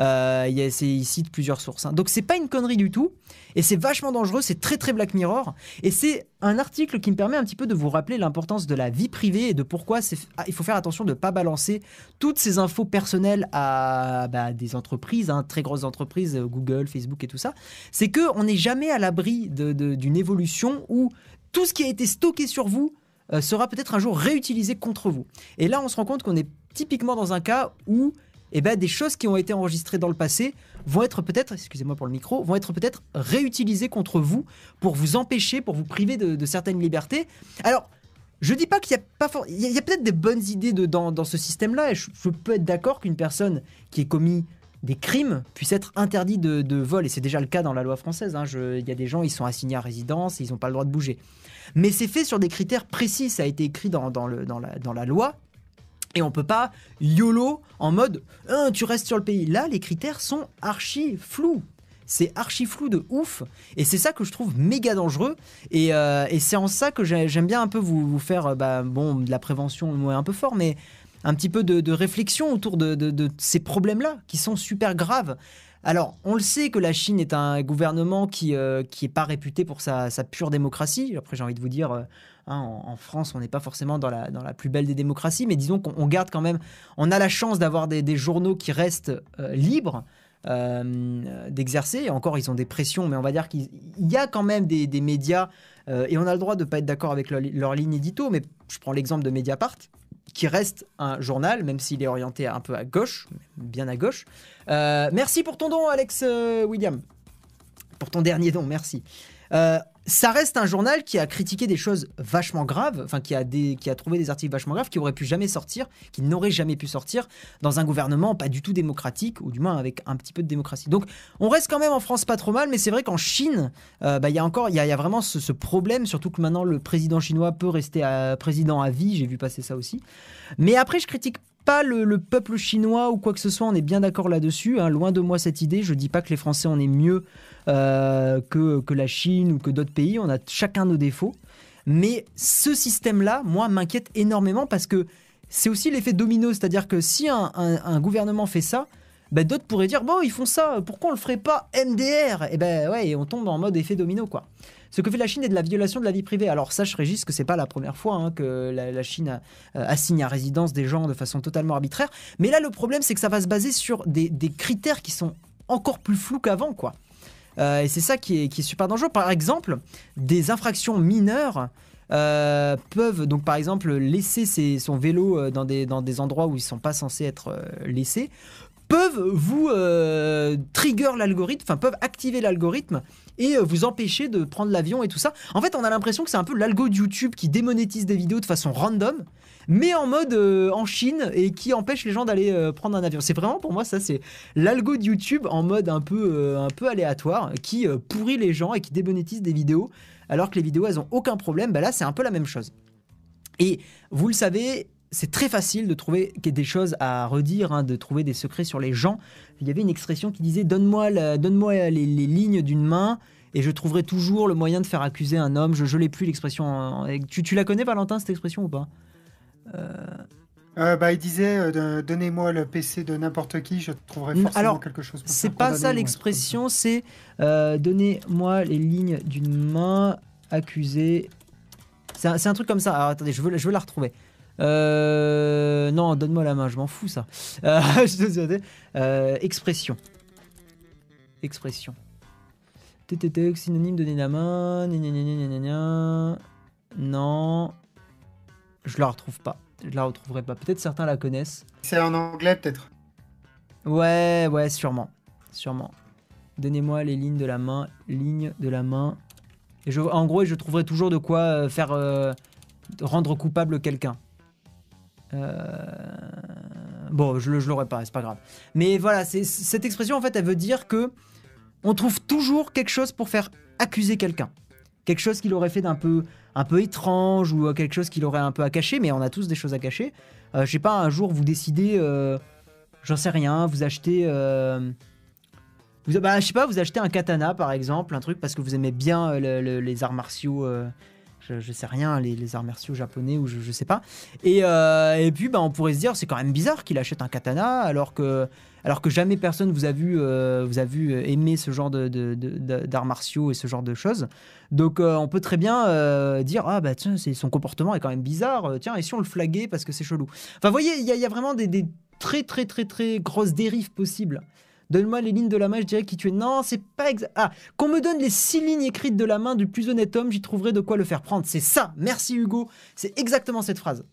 Euh, il cite plusieurs sources. hein. Donc c'est pas une connerie du tout, et c'est vachement dangereux, c'est très très Black Mirror, et c'est un article qui me permet un petit peu de vous rappeler l'importance de la vie privée et de pourquoi ah, il faut faire attention de ne pas balancer toutes ces infos personnelles à bah, des entreprises, hein, très grosses entreprises, euh, Google, Facebook et tout ça. C'est que on n'est jamais à l'abri d'une évolution où tout ce qui a été stocké sur vous euh, sera peut-être un jour réutilisé contre vous. Et là, on se rend compte qu'on est typiquement dans un cas où eh ben, des choses qui ont été enregistrées dans le passé vont être peut-être, excusez-moi pour le micro, vont être peut-être réutilisées contre vous pour vous empêcher, pour vous priver de, certaines libertés. Alors, je dis pas qu'il y a pas for- il y a, peut-être des bonnes idées dans ce système-là, et je, je peux être d'accord qu'une personne qui ait commis des crimes puisse être interdite de, vol, et c'est déjà le cas dans la loi française. hein. Il y a des gens, ils sont assignés à résidence, ils n'ont pas le droit de bouger. Mais c'est fait sur des critères précis, ça a été écrit dans, la, loi, et on peut pas YOLO en mode Hein, tu restes sur le pays. Là, les critères sont archi flous. C'est archi flou de ouf. Et c'est ça que je trouve méga dangereux. Et, euh, c'est en ça que j'ai- j'aime bien un peu vous, faire, euh, bah, bon, de la prévention, le un peu fort, mais un petit peu de, réflexion autour de, ces problèmes-là qui sont super graves. Alors, on le sait que la Chine est un gouvernement qui n'est est pas réputé pour sa, pure démocratie. Après, j'ai envie de vous dire, euh, hein, en, France, on n'est pas forcément dans la, plus belle des démocraties, mais disons qu'on on garde quand même, on a la chance d'avoir des, journaux qui restent euh, libres euh, d'exercer. Encore, ils ont des pressions, mais on va dire qu'il il y a quand même des, médias, euh, et on a le droit de ne pas être d'accord avec leur, leur ligne édito, mais je prends l'exemple de Mediapart, qui reste un journal, même s'il est orienté un peu à gauche, bien à gauche. Euh, merci pour ton don, Alex euh, William. Pour ton dernier don, merci. Euh, ça reste un journal qui a critiqué des choses vachement graves, enfin qui a, trouvé des articles vachement graves qui auraient pu jamais sortir, qui n'auraient jamais pu sortir dans un gouvernement pas du tout démocratique, ou du moins avec un petit peu de démocratie. Donc on reste quand même en France pas trop mal, mais c'est vrai qu'en Chine, euh, bah, il y a encore, il y, a- vraiment ce, problème, surtout que maintenant le président chinois peut rester président à vie, j'ai vu passer ça aussi. Mais après, je critique pas le, le peuple chinois ou quoi que ce soit, on est bien d'accord là-dessus. hein. Loin de moi cette idée, je dis pas que les Français on est mieux euh, que, que la Chine ou que d'autres pays, on a chacun nos défauts. Mais ce système-là, moi, m'inquiète énormément parce que c'est aussi l'effet domino, c'est-à-dire que si un, gouvernement fait ça, bah, d'autres pourraient dire bon, ils font ça, pourquoi on le ferait pas MDR Et ben ouais, et on tombe en mode effet domino quoi. Ce que fait la Chine est de la violation de la vie privée. Alors sache Régis que c'est pas la première fois hein, que la, Chine euh, assigne à résidence des gens de façon totalement arbitraire. Mais là le problème c'est que ça va se baser sur des critères qui sont encore plus flous qu'avant quoi. Euh, et c'est ça qui est, super dangereux. Par exemple, des infractions mineures euh, peuvent donc par exemple laisser son vélo euh, dans des, endroits où ils sont pas censés être laissés peuvent vous trigger l'algorithme, enfin peuvent activer l'algorithme et vous empêcher de prendre l'avion et tout ça. En fait, on a l'impression que c'est un peu l'algo de YouTube qui démonétise des vidéos de façon random, mais en mode euh, en Chine et qui empêche les gens d'aller euh, prendre un avion. C'est vraiment pour moi ça, c'est l'algo de YouTube en mode un peu, euh, un peu aléatoire qui pourrit les gens et qui démonétise des vidéos alors que les vidéos elles ont aucun problème. Bah là, c'est un peu la même chose. Et vous le savez, c'est très facile de trouver des choses à redire, hein, de trouver des secrets sur les gens. Il y avait une expression qui disait Donne-moi donne-moi les, les lignes d'une main et je trouverai toujours le moyen de faire accuser un homme. Je ne l'ai plus l'expression. tu la connais, Valentin, cette expression ou pas? Euh, Euh, bah, il disait euh, donnez-moi le PC de n'importe qui, je trouverai Mm, forcément alors, quelque chose. C'est pas ça l'expression, c'est euh, donnez-moi les lignes d'une main accusée. C'est un, truc comme ça. Alors attendez, je veux, je veux la retrouver. Euh, non, donne-moi la main, je m'en fous ça. [laughs] Expression. Expression. TTT, synonyme donner la main. gna gna gna. Non. Je la retrouve pas. Je la retrouverai pas. Peut-être certains la connaissent. C'est en anglais peut-être. Ouais, ouais, sûrement. Sûrement. Donnez-moi les lignes de la main. Lignes de la main. Et je, en gros, je trouverai toujours de quoi euh, faire euh, rendre coupable quelqu'un. Euh, Bon, je, je l'aurai pas, c'est pas grave. Mais voilà, cette expression en fait, elle veut dire que on trouve toujours quelque chose pour faire accuser quelqu'un. Quelque chose qu'il aurait fait d'un peu, un peu étrange ou euh, quelque chose qu'il aurait un peu à cacher, mais on a tous des choses à cacher. Euh, je sais pas, un jour vous décidez, euh, j'en sais rien, vous achetez, vous, bah, je sais pas, vous achetez un katana par exemple, un truc parce que vous aimez bien le- le- les arts martiaux. je, je sais rien, les, arts martiaux japonais ou je, je sais pas. Et, et puis bah, on pourrait se dire c'est quand même bizarre qu'il achète un katana alors que, alors que jamais personne vous a vu, euh, vous a vu euh, aimer ce genre de, d'arts martiaux et ce genre de choses. Donc euh, on peut très bien dire ah bah tiens c'est, son comportement est quand même bizarre. Tiens et si on le flaguait parce que c'est chelou. Enfin voyez il y, a- il y a vraiment des, des très très très très grosses dérives possibles. Donne-moi les lignes de la main, je dirais qui tu es. Non, c'est pas exact. Ah, qu'on me donne les six lignes écrites de la main du plus honnête homme, j'y trouverai de quoi le faire prendre. C'est ça. Merci Hugo. C'est exactement cette phrase.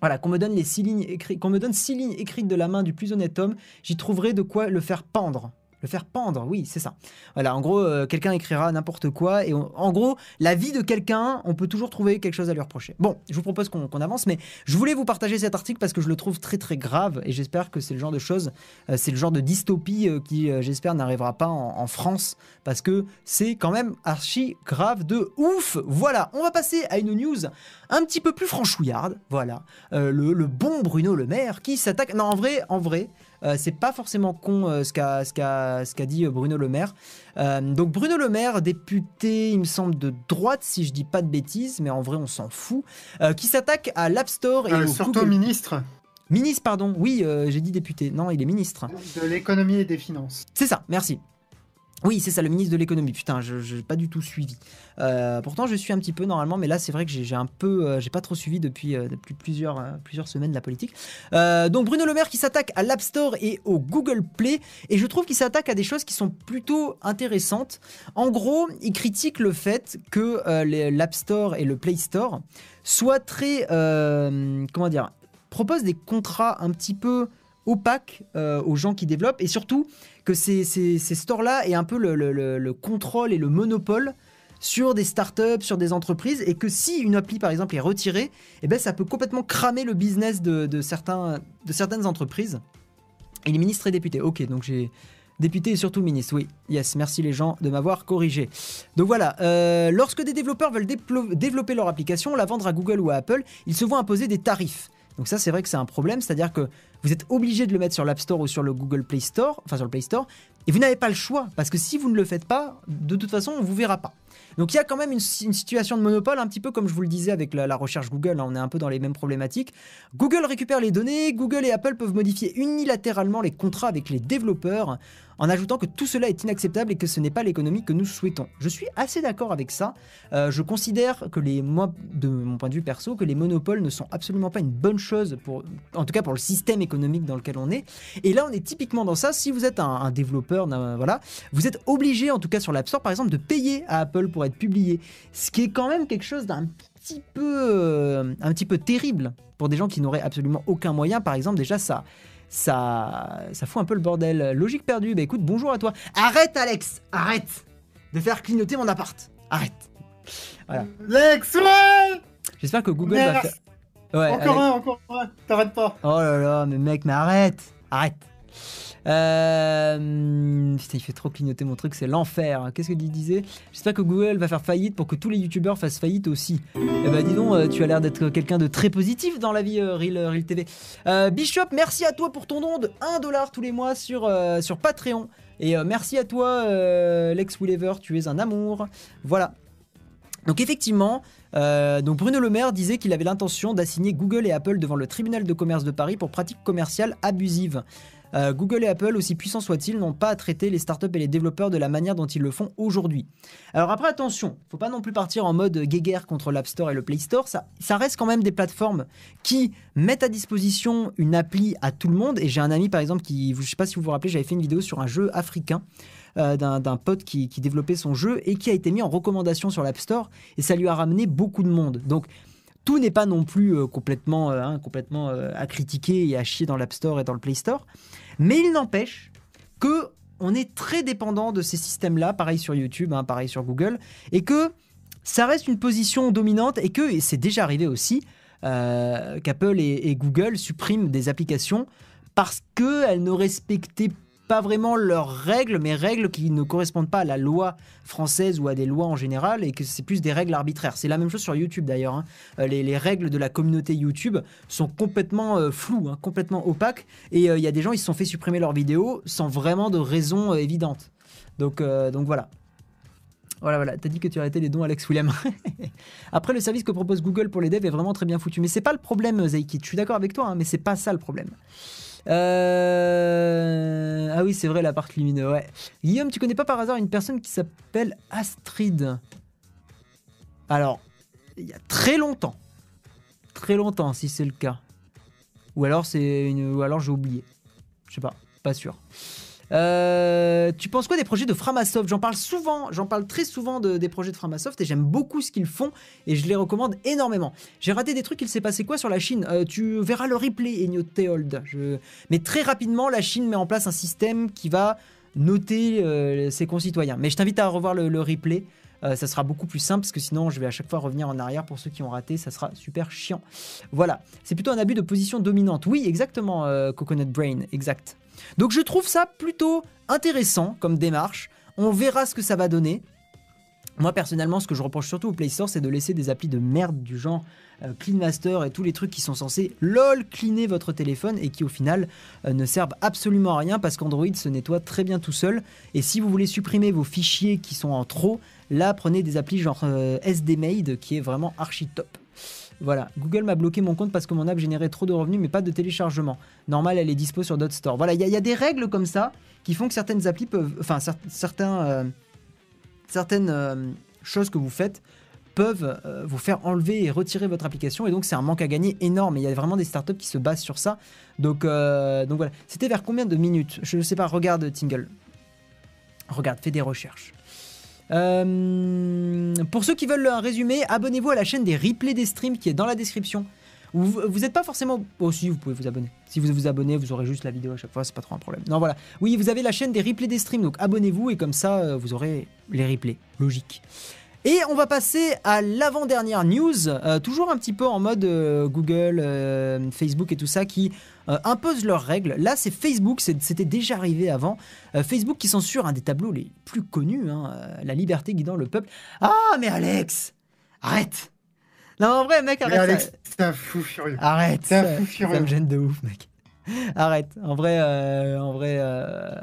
Voilà, qu'on me donne les six lignes écrites, qu'on me donne six lignes écrites de la main du plus honnête homme, j'y trouverai de quoi le faire pendre. Le faire pendre, oui, c'est ça. Voilà, en gros, euh, quelqu'un écrira n'importe quoi et en gros, la vie de quelqu'un, on peut toujours trouver quelque chose à lui reprocher. Bon, je vous propose qu'on avance, mais je voulais vous partager cet article parce que je le trouve très très grave et j'espère que c'est le genre de choses, euh, c'est le genre de dystopie euh, qui, j'espère, n'arrivera pas en, en France parce que c'est quand même archi grave de ouf. Voilà, on va passer à une news un petit peu plus franchouillarde. Voilà, Euh, le, le bon Bruno Le Maire qui s'attaque. Non, en vrai, en vrai. euh, c'est pas forcément con euh, ce qu'a dit Bruno Le Maire. Donc Bruno Le Maire, député, il me semble de droite si je dis pas de bêtises, mais en vrai on s'en fout, qui s'attaque à l'App Store et au surtout Google- ministre Ministre, pardon. Oui, j'ai dit député. Non, il est ministre. de l'économie et des finances. C'est ça, merci. Oui, c'est ça, le ministre de l'économie. Putain, je n'ai pas du tout suivi. Euh, pourtant, je suis un petit peu normalement, mais là, c'est vrai que j'ai un peu, euh, j'ai pas trop suivi depuis, euh, plusieurs, semaines la politique. Donc Bruno Le Maire qui s'attaque à l'App Store et au Google Play, et je trouve qu'il s'attaque à des choses qui sont plutôt intéressantes. En gros, il critique le fait que l'App Store et le Play Store soient très, comment dire, proposent des contrats un petit peu opaques euh, aux gens qui développent, et surtout que ces, stores-là aient un peu le, le- le- le contrôle et le monopole sur des startups, sur des entreprises, et que si une appli par exemple est retirée, eh ben, ça peut complètement cramer le business de, certains, de certaines entreprises. Il est ministre et député. Ok, donc j'ai député et surtout ministre. Oui, yes, merci les gens de m'avoir corrigé. Donc voilà, euh, lorsque des développeurs veulent développer leur application, la vendre à Google ou à Apple, ils se voient imposer des tarifs. Donc ça, c'est vrai que c'est un problème, c'est-à-dire que vous êtes obligé de le mettre sur l'App Store ou sur le Google Play Store, enfin sur le Play Store, et vous n'avez pas le choix, parce que si vous ne le faites pas, de toute façon, on vous verra pas. Donc il y a quand même une, situation de monopole, un petit peu comme je vous le disais avec la, la recherche Google, hein, on est un peu dans les mêmes problématiques. Google récupère les données, Google et Apple peuvent modifier unilatéralement les contrats avec les développeurs, en ajoutant que tout cela est inacceptable et que ce n'est pas l'économie que nous souhaitons. Je suis assez d'accord avec ça. Euh, je considère que les, moi, de mon point de vue perso, que les monopoles ne sont absolument pas une bonne chose pour, en tout cas pour le système économique dans lequel on est. Et là, on est typiquement dans ça. Si vous êtes un, un développeur, voilà, vous êtes obligé, en tout cas sur l'App Store, par exemple, de payer à Apple pour être publié, ce qui est quand même quelque chose d'un petit peu, euh, un petit peu terrible pour des gens qui n'auraient absolument aucun moyen. Par exemple, déjà ça. Ça, ça fout un peu le bordel. Logique perdue. Bah écoute, bonjour à toi. Arrête, Alex, arrête de faire clignoter mon appart. Arrête. Voilà. J'espère que Google va faire. Ouais, Encore un, encore un, t'arrêtes pas. Oh là là, mais mec, mais arrête Arrête euh... Putain, il fait trop clignoter mon truc, c'est l'enfer. Qu'est-ce qu'il disait? J'espère que Google va faire faillite pour que tous les youtubeurs fassent faillite aussi. Eh bah dis donc, euh, tu as l'air d'être quelqu'un de très positif dans la vie euh, Real, Real TV. Euh, Bishop, merci à toi pour ton don de 1$ dollar tous les mois sur, euh, sur Patreon. Et euh, merci à toi, euh, Lex Willever, tu es un amour. Voilà. Donc effectivement, euh, Bruno Le Maire disait qu'il avait l'intention d'assigner Google et Apple devant le tribunal de commerce de Paris pour pratiques commerciales abusives. Euh, Google et Apple, aussi puissants soient-ils, n'ont pas à traiter les startups et les développeurs de la manière dont ils le font aujourd'hui. Alors après, attention, faut pas non plus partir en mode guéguerre contre l'App Store et le Play Store. Ça, reste quand même des plateformes qui mettent à disposition une appli à tout le monde. Et j'ai un ami, par exemple, qui, je sais pas si vous vous rappelez, j'avais fait une vidéo sur un jeu africain. euh, d'un d'un pote qui, qui développait son jeu et qui a été mis en recommandation sur l'App Store et ça lui a ramené beaucoup de monde. Donc n'est pas non plus euh, complètement, euh, hein, complètement euh, à critiquer et à chier dans l'App Store et dans le Play Store. Mais il n'empêche que on est très dépendant de ces systèmes-là, pareil sur YouTube, hein, pareil sur Google, et que ça reste une position dominante et que, c'est déjà arrivé aussi, qu'Apple et, Google suppriment des applications parce qu'elles ne respectaient pas vraiment leurs règles, mais règles qui ne correspondent pas à la loi française ou à des lois en général, et que c'est plus des règles arbitraires. C'est la même chose sur YouTube d'ailleurs. hein. Euh, Les, les règles de la communauté YouTube sont complètement euh, floues, hein, complètement opaques, et euh, il y a des gens ils se sont fait supprimer leurs vidéos sans vraiment de raison évidente. Donc, donc voilà. Voilà, voilà, t'as dit que tu arrêtais les dons, Alex William. [laughs] Après, le service que propose Google pour les devs est vraiment très bien foutu. Mais c'est pas le problème, Zaykit. Je suis d'accord avec toi, hein, mais c'est pas ça le problème. Euh, Ah oui, c'est vrai, la part lumineux, ouais. Guillaume, tu connais pas par hasard une personne qui s'appelle Astrid? Alors, il y a très longtemps. Très longtemps, si c'est le cas. Ou alors, c'est. Ou alors j'ai oublié. Je sais pas, pas sûr. Euh, tu penses quoi des projets de Framasoft? J'en parle souvent, j'en parle très souvent de- des projets de Framasoft et j'aime beaucoup ce qu'ils font et je les recommande énormément. J'ai raté des trucs, il s'est passé quoi sur la Chine? Euh, Tu verras le replay. Je... Mais très rapidement, la Chine met en place un système qui va noter euh, ses concitoyens. Mais je t'invite à revoir le, replay. Ça sera beaucoup plus simple parce que sinon je vais à chaque fois revenir en arrière pour ceux qui ont raté, ça sera super chiant. Voilà, c'est plutôt un abus de position dominante. Oui, exactement, Coconut Brain, exact. Donc je trouve ça plutôt intéressant comme démarche. On verra ce que ça va donner. Moi personnellement, ce que je reproche surtout au Play Store, c'est de laisser des applis de merde du genre euh, Clean Master et tous les trucs qui sont censés lol cleaner votre téléphone et qui au final euh, ne servent absolument à rien parce qu'Android se nettoie très bien tout seul. Et si vous voulez supprimer vos fichiers qui sont en trop, là prenez des applis genre euh, SDMade qui est vraiment archi top. Voilà, Google m'a bloqué mon compte parce que mon app générait trop de revenus mais pas de téléchargement. Normal, elle est dispo sur d'autres stores. Voilà, il y, a- des règles comme ça qui font que certaines applis peuvent. Enfin, euh, certaines euh, choses que vous faites peuvent euh, vous faire enlever et retirer votre application et donc c'est un manque à gagner énorme. Il y a vraiment des startups qui se basent sur ça. Donc, donc voilà. C'était vers combien de minutes? Je ne sais pas, regarde Tingle. Regarde, fais des recherches. Euh, pour ceux qui veulent un résumé, abonnez-vous à la chaîne des replays des streams qui est dans la description. Vous n'êtes pas forcément. Oh, si, vous pouvez vous abonner. Si vous vous abonnez, vous aurez juste la vidéo à chaque fois, c'est pas trop un problème. Non, voilà. Oui, vous avez la chaîne des replays des streams, donc abonnez-vous et comme ça, euh, vous aurez les replays. Logique. Et on va passer à l'avant-dernière news, euh, toujours un petit peu en mode euh, Google, euh, Facebook et tout ça qui imposent leurs règles. Là, c'est Facebook, c'était déjà arrivé avant. Facebook qui censure un des tableaux les plus connus, hein, la liberté guidant le peuple. Ah, mais Alex Arrête Non, en vrai, mec, Mais arrête. Alex, ça. c'est un fou furieux. Arrête, C'est un ça, fou ça furieux. me gêne de ouf, mec. [laughs] Arrête, en vrai, euh, en vrai, euh,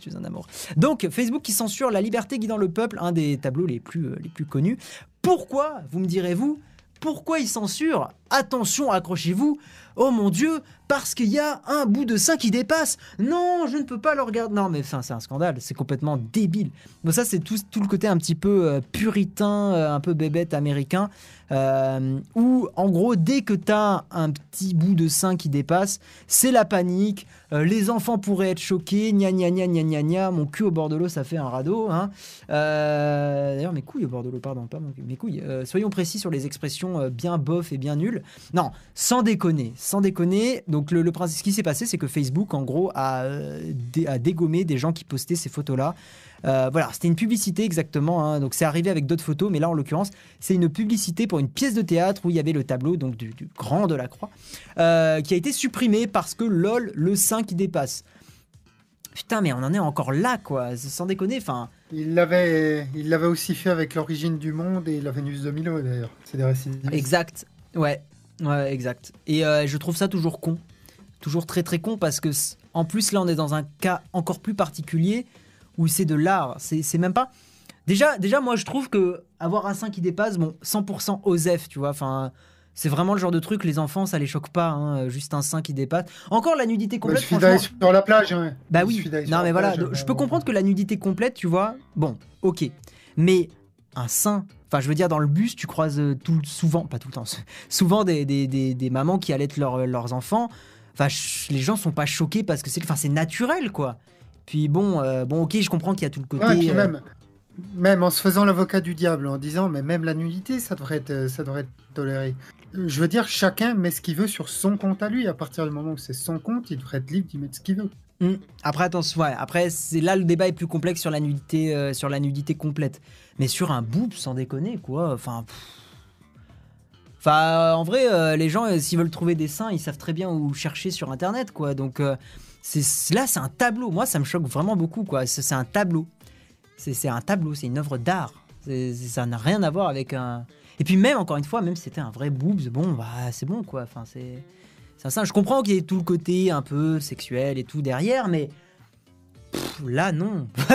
tu es un amour. Donc, Facebook qui censure la liberté guidant le peuple, un des tableaux les plus, euh, les plus connus. Pourquoi, vous me direz-vous, pourquoi il censure Attention, accrochez-vous. Oh mon Dieu, parce qu'il y a un bout de sein qui dépasse. Non, je ne peux pas le regarder. Non, mais c'est un scandale, c'est complètement débile. Bon, ça, c'est tout, tout le côté un petit peu puritain, un peu bébête américain, euh, où en gros, dès que tu as un petit bout de sein qui dépasse, c'est la panique. euh, les enfants pourraient être choqués, gna gna gna gna gna gna, mon cul au bord de l'eau, ça fait un radeau. Hein. Euh, D'ailleurs, mes couilles au bord de l'eau, pardon, pas mon cul, mes couilles. Euh, soyons précis sur les expressions bien bof et bien nulles. Non, sans déconner, sans déconner. Donc, le, principe, ce qui s'est passé, c'est que Facebook, en gros, a dégommé des gens qui postaient ces photos-là. Euh, voilà, c'était une publicité exactement. hein. donc, c'est arrivé avec d'autres photos, mais là, en l'occurrence, c'est une publicité pour une pièce de théâtre où il y avait le tableau donc du, du grand de la croix euh, qui a été supprimé parce que lol, le sein qui dépasse. Putain, mais on en est encore là, quoi. Sans déconner, enfin. Il l'avait, il l'avait aussi fait avec l'origine du monde et la Vénus de Milo d'ailleurs. C'est des récidives. Exact. Ouais, ouais, exact. Et euh, je trouve ça toujours con. Toujours très très con parce que, en plus, là, on est dans un cas encore plus particulier où c'est de l'art. C'est même pas. Déjà, déjà, moi, je trouve que avoir un sein qui dépasse, bon, 100% OSEF, tu vois, enfin. C'est vraiment le genre de truc, les enfants, ça les choque pas, hein, juste un sein qui dépasse. Encore la nudité Bah, complète. je franchement- d'aller sur la plage. hein. Bah Je oui, suis sur non mais voilà, plage, donc, je peux comprendre que la nudité complète, tu vois, bon, ok. Mais un sein, enfin je veux dire, dans le bus, tu croises euh, tout, souvent, pas tout le temps, [laughs] souvent des, des, des, des mamans qui allaitent leurs- leurs enfants. Enfin, les gens sont pas choqués parce que c'est enfin, c'est naturel, quoi. Puis bon, euh, bon, ok, je comprends qu'il y a tout le côté. Ouais, puis euh, même, même en se faisant l'avocat du diable, en disant, mais même la nudité, ça devrait être, ça devrait être toléré. Je veux dire, chacun met ce qu'il veut sur son compte à lui. À partir du moment où c'est son compte, il devrait être libre d'y mettre ce qu'il veut. Hmm. Après, attention, ouais, après, c'est là le débat est plus complexe sur la nudité, euh, sur la nudité complète. Mais sur un boob, sans déconner, quoi. Enfin. pff. Enfin, euh, en vrai, euh, les gens, euh, s'ils veulent trouver des seins, ils savent très bien où chercher sur internet, quoi. Donc, euh, c'est là, c'est un tableau. Moi, ça me choque vraiment beaucoup, quoi. C'est un tableau. C'est un tableau, c'est une œuvre d'art. Ça n'a rien à voir avec un. Et puis, même, encore une fois, même si c'était un vrai boobs, bon, bah, c'est bon, quoi. Enfin, c'est. C'est ça. Je comprends qu'il y ait tout le côté un peu sexuel et tout derrière, mais pff, là non. [laughs]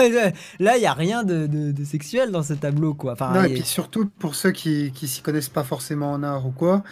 là il y a rien de, de- de sexuel dans ce tableau quoi. Enfin, Non, et- et puis surtout pour ceux qui qui s'y connaissent pas forcément en art ou quoi,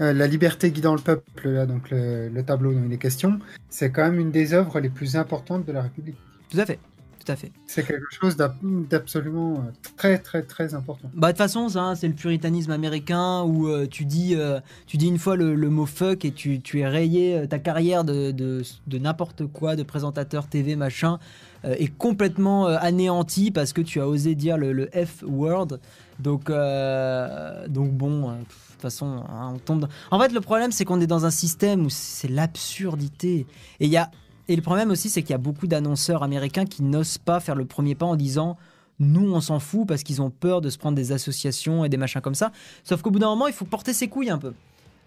euh, La liberté guidant le peuple, là, donc le, le tableau dont il est question, c'est quand même une des œuvres les plus importantes de la République. tout à fait, tout à fait. C'est quelque chose d'ab- d'absolument euh, très très très important. Bah de toute façon ça, hein, c'est le puritanisme américain où euh, tu dis euh, tu dis une fois le, le mot fuck et tu, tu es rayé ta carrière de, de, de n'importe quoi de présentateur TV machin est complètement euh, anéanti parce que tu as osé dire le, le F word. Donc euh, donc bon euh, de toute façon hein, on tombe. dans- En fait le problème c'est qu'on est dans un système où c'est l'absurdité et il y a et le problème aussi c'est qu'il y a beaucoup d'annonceurs américains qui n'osent pas faire le premier pas en disant nous, on s'en fout parce qu'ils ont peur de se prendre des associations et des machins comme ça. Sauf qu'au bout d'un moment, il faut porter ses couilles un peu.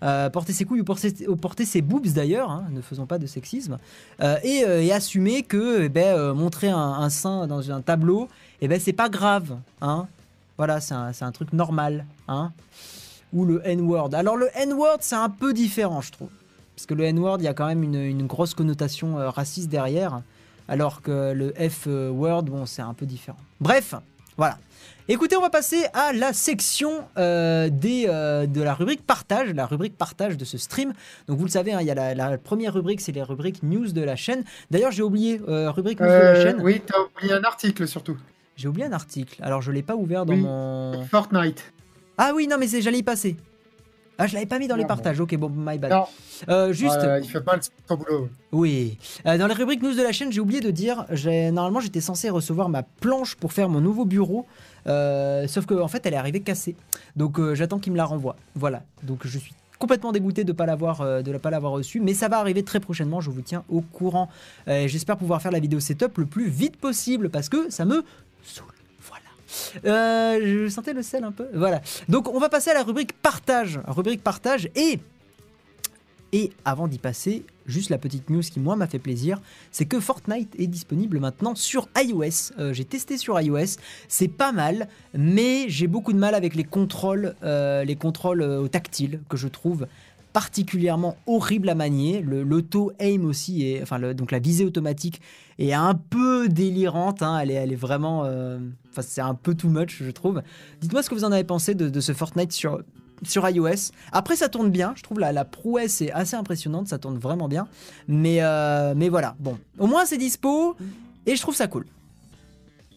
Euh, porter ses couilles ou porter, ses boobs d'ailleurs, hein, ne faisons pas de sexisme, euh, et, euh, et assumer que eh ben, montrer un, un sein dans un tableau, eh ben, c'est pas grave. Hein. Voilà, c'est un, truc normal. Hein. Ou le N-word. Alors le N-word, c'est un peu différent, je trouve. Parce que le N-word, il y a quand même une, une grosse connotation raciste derrière. Alors que le F-word, bon, c'est un peu différent. Bref, voilà. Écoutez, on va passer à la section euh, des, euh, de la rubrique partage, la rubrique partage de ce stream. Donc vous le savez, hein, il y a la, la première rubrique, c'est les rubriques news de la chaîne. D'ailleurs, j'ai oublié euh, rubrique news de la Euh, chaîne. oui, t'as oublié un article surtout. J'ai oublié un article. Alors je l'ai pas ouvert dans Oui. mon. Fortnite. Ah oui, non, mais c'est- j'allais y passer. Ah, je l'avais pas mis dans les bon. partages. Ok, bon, my bad. Non, Euh, juste. euh, il fait pas le son boulot. Oui. Euh, dans les rubriques news de la chaîne, j'ai oublié de dire, normalement j'étais censé recevoir ma planche pour faire mon nouveau bureau, euh, sauf qu'en en fait elle est arrivée cassée. Donc j'attends qu'il me la renvoie. Voilà. Donc je suis complètement dégoûté de l'avoir ne pas l'avoir reçu, mais ça va arriver très prochainement. Je vous tiens au courant. J'espère pouvoir faire la vidéo setup le plus vite possible parce que ça me saoule. Euh, je sentais le sel un peu. Voilà. Donc on va passer à la rubrique partage. Rubrique partage et et avant d'y passer, juste la petite news qui moi m'a fait plaisir, c'est que Fortnite est disponible maintenant sur iOS. Euh, j'ai testé sur iOS, c'est pas mal, mais j'ai beaucoup de mal avec les contrôles, euh, les contrôles au tactile que je trouve particulièrement horrible à manier. Le- L'auto aim aussi, est, enfin donc la visée automatique est un peu délirante. hein. Elle, est, elle est vraiment, enfin c'est un peu too much je trouve. Dites-moi ce que vous en avez pensé de, de ce Fortnite sur sur iOS. Après, ça tourne bien. Je trouve la, la prouesse est assez impressionnante. Ça tourne vraiment bien. Mais, euh, mais voilà. Bon, au moins c'est dispo et je trouve ça cool.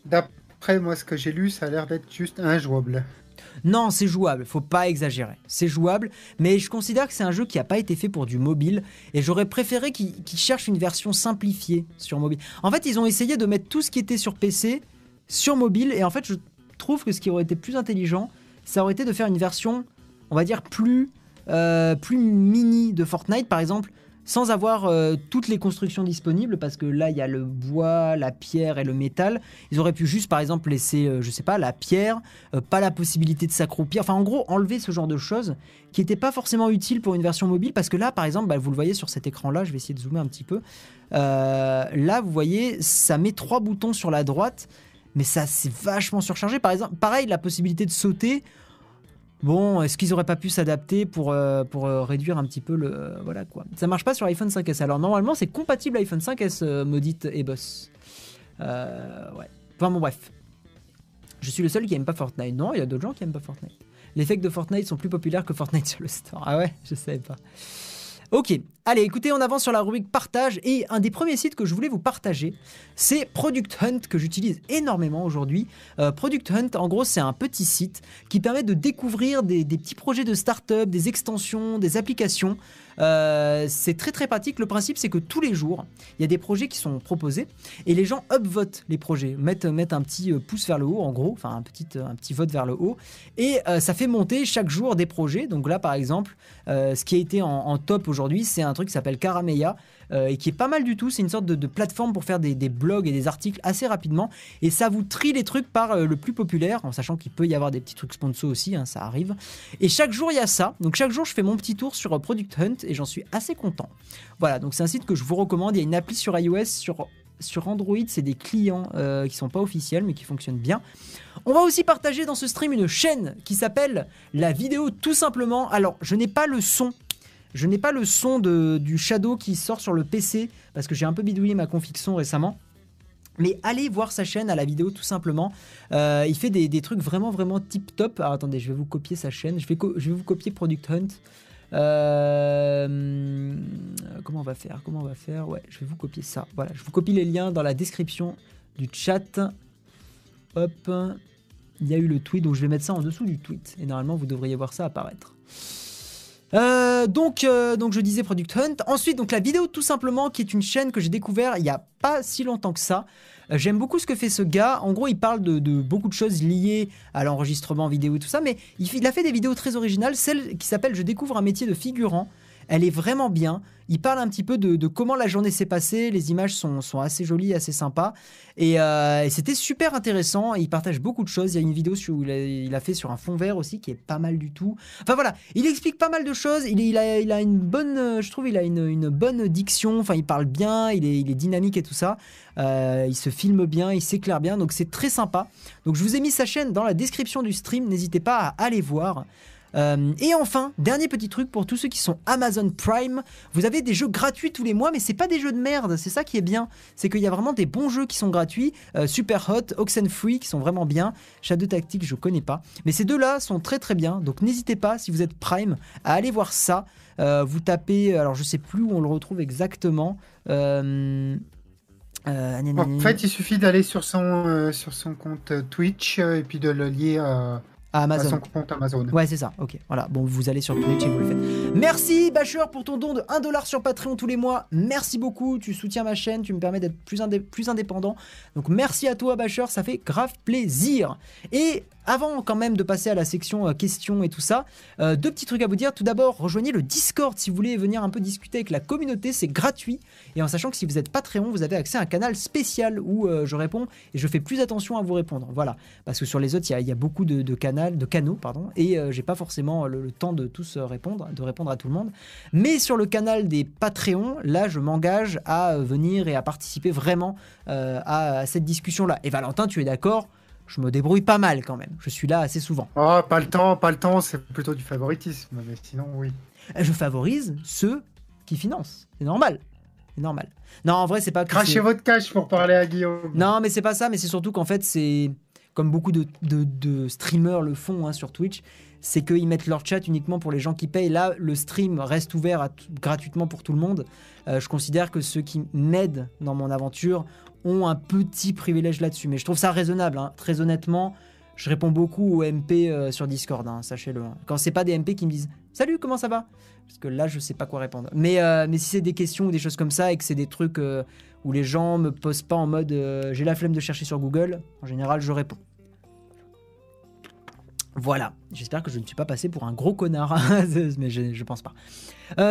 D'après moi, ce que j'ai lu, ça a l'air d'être juste injouable. Non, c'est jouable, faut pas exagérer. C'est jouable, mais je considère que c'est un jeu qui n'a pas été fait pour du mobile et j'aurais préféré qu'ils qu'ils cherchent une version simplifiée sur mobile. En fait, ils ont essayé de mettre tout ce qui était sur PC sur mobile et en fait, je trouve que ce qui aurait été plus intelligent, ça aurait été de faire une version, on va dire, plus, euh, plus mini de Fortnite par exemple. Sans avoir euh, toutes les constructions disponibles, parce que là il y a le bois, la pierre et le métal. Ils auraient pu juste par exemple laisser, euh, je sais pas, la pierre, pas la possibilité de s'accroupir. Enfin, en gros, enlever ce genre de choses qui n'étaient pas forcément utiles pour une version mobile. Parce que là, par exemple, bah, vous le voyez sur cet écran-là, je vais essayer de zoomer un petit peu. Là, vous voyez, ça met trois boutons sur la droite, mais ça c'est vachement surchargé. Par exemple, pareil, la possibilité de sauter. Bon, est-ce qu'ils auraient pas pu s'adapter pour, euh, pour euh, réduire un petit peu le. euh, voilà quoi. Ça marche pas sur iPhone 5S. Alors normalement, c'est compatible iPhone 5S, euh, maudite Eboss. Euh, ouais. Enfin bon, bref. Je suis le seul qui aime pas Fortnite. Non, il y a d'autres gens qui aiment pas Fortnite. Les effets de Fortnite sont plus populaires que Fortnite [laughs] sur le store. Ah ouais, je savais pas. Ok, allez, écoutez, on avance sur la rubrique partage et un des premiers sites que je voulais vous partager, c'est Product Hunt que j'utilise énormément aujourd'hui. Euh, Product Hunt, en gros, c'est un petit site qui permet de découvrir des, des petits projets de start-up, des extensions, des applications. Euh, c'est très très pratique. Le principe, c'est que tous les jours, il y a des projets qui sont proposés et les gens upvotent les projets, mettent, un petit euh, pouce vers le haut, en gros, enfin un petit, petit vote vers le haut, et euh, ça fait monter chaque jour des projets. Donc là, par exemple, ce qui a été en, en top aujourd'hui, c'est un truc qui s'appelle Carameya. Euh, et qui est pas mal du tout. C'est une sorte de, plateforme pour faire des, des, blogs et des articles assez rapidement. Et ça vous trie les trucs par euh, le plus populaire, en sachant qu'il peut y avoir des petits trucs sponsors aussi, hein, ça arrive. Et chaque jour, il y a ça. Donc chaque jour, je fais mon petit tour sur euh, Product Hunt et j'en suis assez content. Voilà, donc c'est un site que je vous recommande. Il y a une appli sur iOS, sur sur Android, c'est des clients euh, qui sont pas officiels mais qui fonctionnent bien. On va aussi partager dans ce stream une chaîne qui s'appelle La vidéo tout simplement. Alors, je n'ai pas le son je n'ai pas le son de, du Shadow qui sort sur le PC parce que j'ai un peu bidouillé ma config récemment. Mais allez voir sa chaîne à la vidéo tout simplement. Euh, il fait des, trucs vraiment vraiment tip top. Alors attendez, je vais vous copier sa chaîne. Je vais, je vais vous copier Product Hunt. Euh, comment on va faire Comment on va faire? Ouais, je vais vous copier ça. Voilà, je vous copie les liens dans la description du chat. Hop, il y a eu le tweet, donc je vais mettre ça en dessous du tweet. Et normalement, vous devriez voir ça apparaître. Euh, donc, euh, donc je disais Product Hunt. Ensuite, donc la vidéo tout simplement, qui est une chaîne que j'ai découvert il y a pas si longtemps que ça. Euh, J'aime beaucoup ce que fait ce gars. En gros, il parle de, beaucoup de choses liées à l'enregistrement vidéo et tout ça, mais il, a fait des vidéos très originales. Celle qui s'appelle Je découvre un métier de figurant. Elle est vraiment bien. Il parle un petit peu de, comment la journée s'est passée. Les images sont, sont, assez jolies, assez sympas. Et, euh, et c'était super intéressant. Il partage beaucoup de choses. Il y a une vidéo sur, où il a, fait sur un fond vert aussi qui est pas mal du tout. Enfin voilà, il explique pas mal de choses. Il, a, il a une bonne, je trouve, il a une, une bonne diction. Enfin, il parle bien, il est, est dynamique et tout ça. Euh, il se filme bien, il s'éclaire bien. Donc c'est très sympa. Donc je vous ai mis sa chaîne dans la description du stream. N'hésitez pas à aller voir. Euh, et enfin, dernier petit truc pour tous ceux qui sont Amazon Prime, vous avez des jeux gratuits tous les mois, mais c'est pas des jeux de merde, c'est ça qui est bien. C'est qu'il y a vraiment des bons jeux qui sont gratuits. Euh, Super Hot, Oxenfree qui sont vraiment bien. Shadow Tactics, je connais pas. Mais ces deux-là sont très très bien. Donc n'hésitez pas, si vous êtes Prime, à aller voir ça. Euh, vous tapez, alors je sais plus où on le retrouve exactement. Euh, en fait, il suffit d'aller sur son, sur son compte Twitch et puis de le lier à à Amazon. À son compte Amazon. Ouais, c'est ça. Ok. Voilà. Bon, vous allez sur Twitch et vous le faites. Merci, Basher, pour ton don de 1$ sur Patreon tous les mois. Merci beaucoup. Tu soutiens ma chaîne. Tu me permets d'être plus, indé plus indépendant. Donc, merci à toi, Basher. Ça fait grave plaisir. Et avant quand même de passer à la section euh, questions et tout ça, euh, deux petits trucs à vous dire. Tout d'abord, rejoignez le Discord si vous voulez venir un peu discuter avec la communauté, c'est gratuit. Et en sachant que si vous êtes Patreon, vous avez accès à un canal spécial où euh, je réponds et je fais plus attention à vous répondre. Voilà, parce que sur les autres, il y, a beaucoup de, de, de canaux, pardon, et j'ai pas forcément le, temps de tous répondre, de répondre à tout le monde. Mais sur le canal des Patreons, là, je m'engage à venir et à participer vraiment à cette discussion-là. Et Valentin, tu es d'accord je me débrouille pas mal quand même. Je suis là assez souvent. Oh, pas le temps, pas le temps, c'est plutôt du favoritisme, mais sinon, oui. Je favorise ceux qui financent. C'est normal. C'est normal. Non, en vrai, c'est pas. Crachez votre cash pour parler à Guillaume. Non, mais c'est pas ça, mais c'est surtout qu'en fait, c'est. Comme beaucoup de, de, de streamers le font hein, sur Twitch, c'est qu'ils mettent leur chat uniquement pour les gens qui payent. Là, le stream reste ouvert à gratuitement pour tout le monde. Euh, je considère que ceux qui m'aident dans mon aventure ont un petit privilège là-dessus. Mais je trouve ça raisonnable. Hein. Très honnêtement, je réponds beaucoup aux MP euh, sur Discord, hein, sachez-le. Quand c'est pas des MP qui me disent Salut, comment ça va? Parce que là, je sais pas quoi répondre. Mais, euh, mais si c'est des questions ou des choses comme ça et que c'est des trucs euh, où les gens me posent pas en mode J'ai la flemme de chercher sur Google, en général, je réponds. Voilà, j'espère que je ne suis pas passé pour un gros connard, [laughs] mais je, je, pense pas.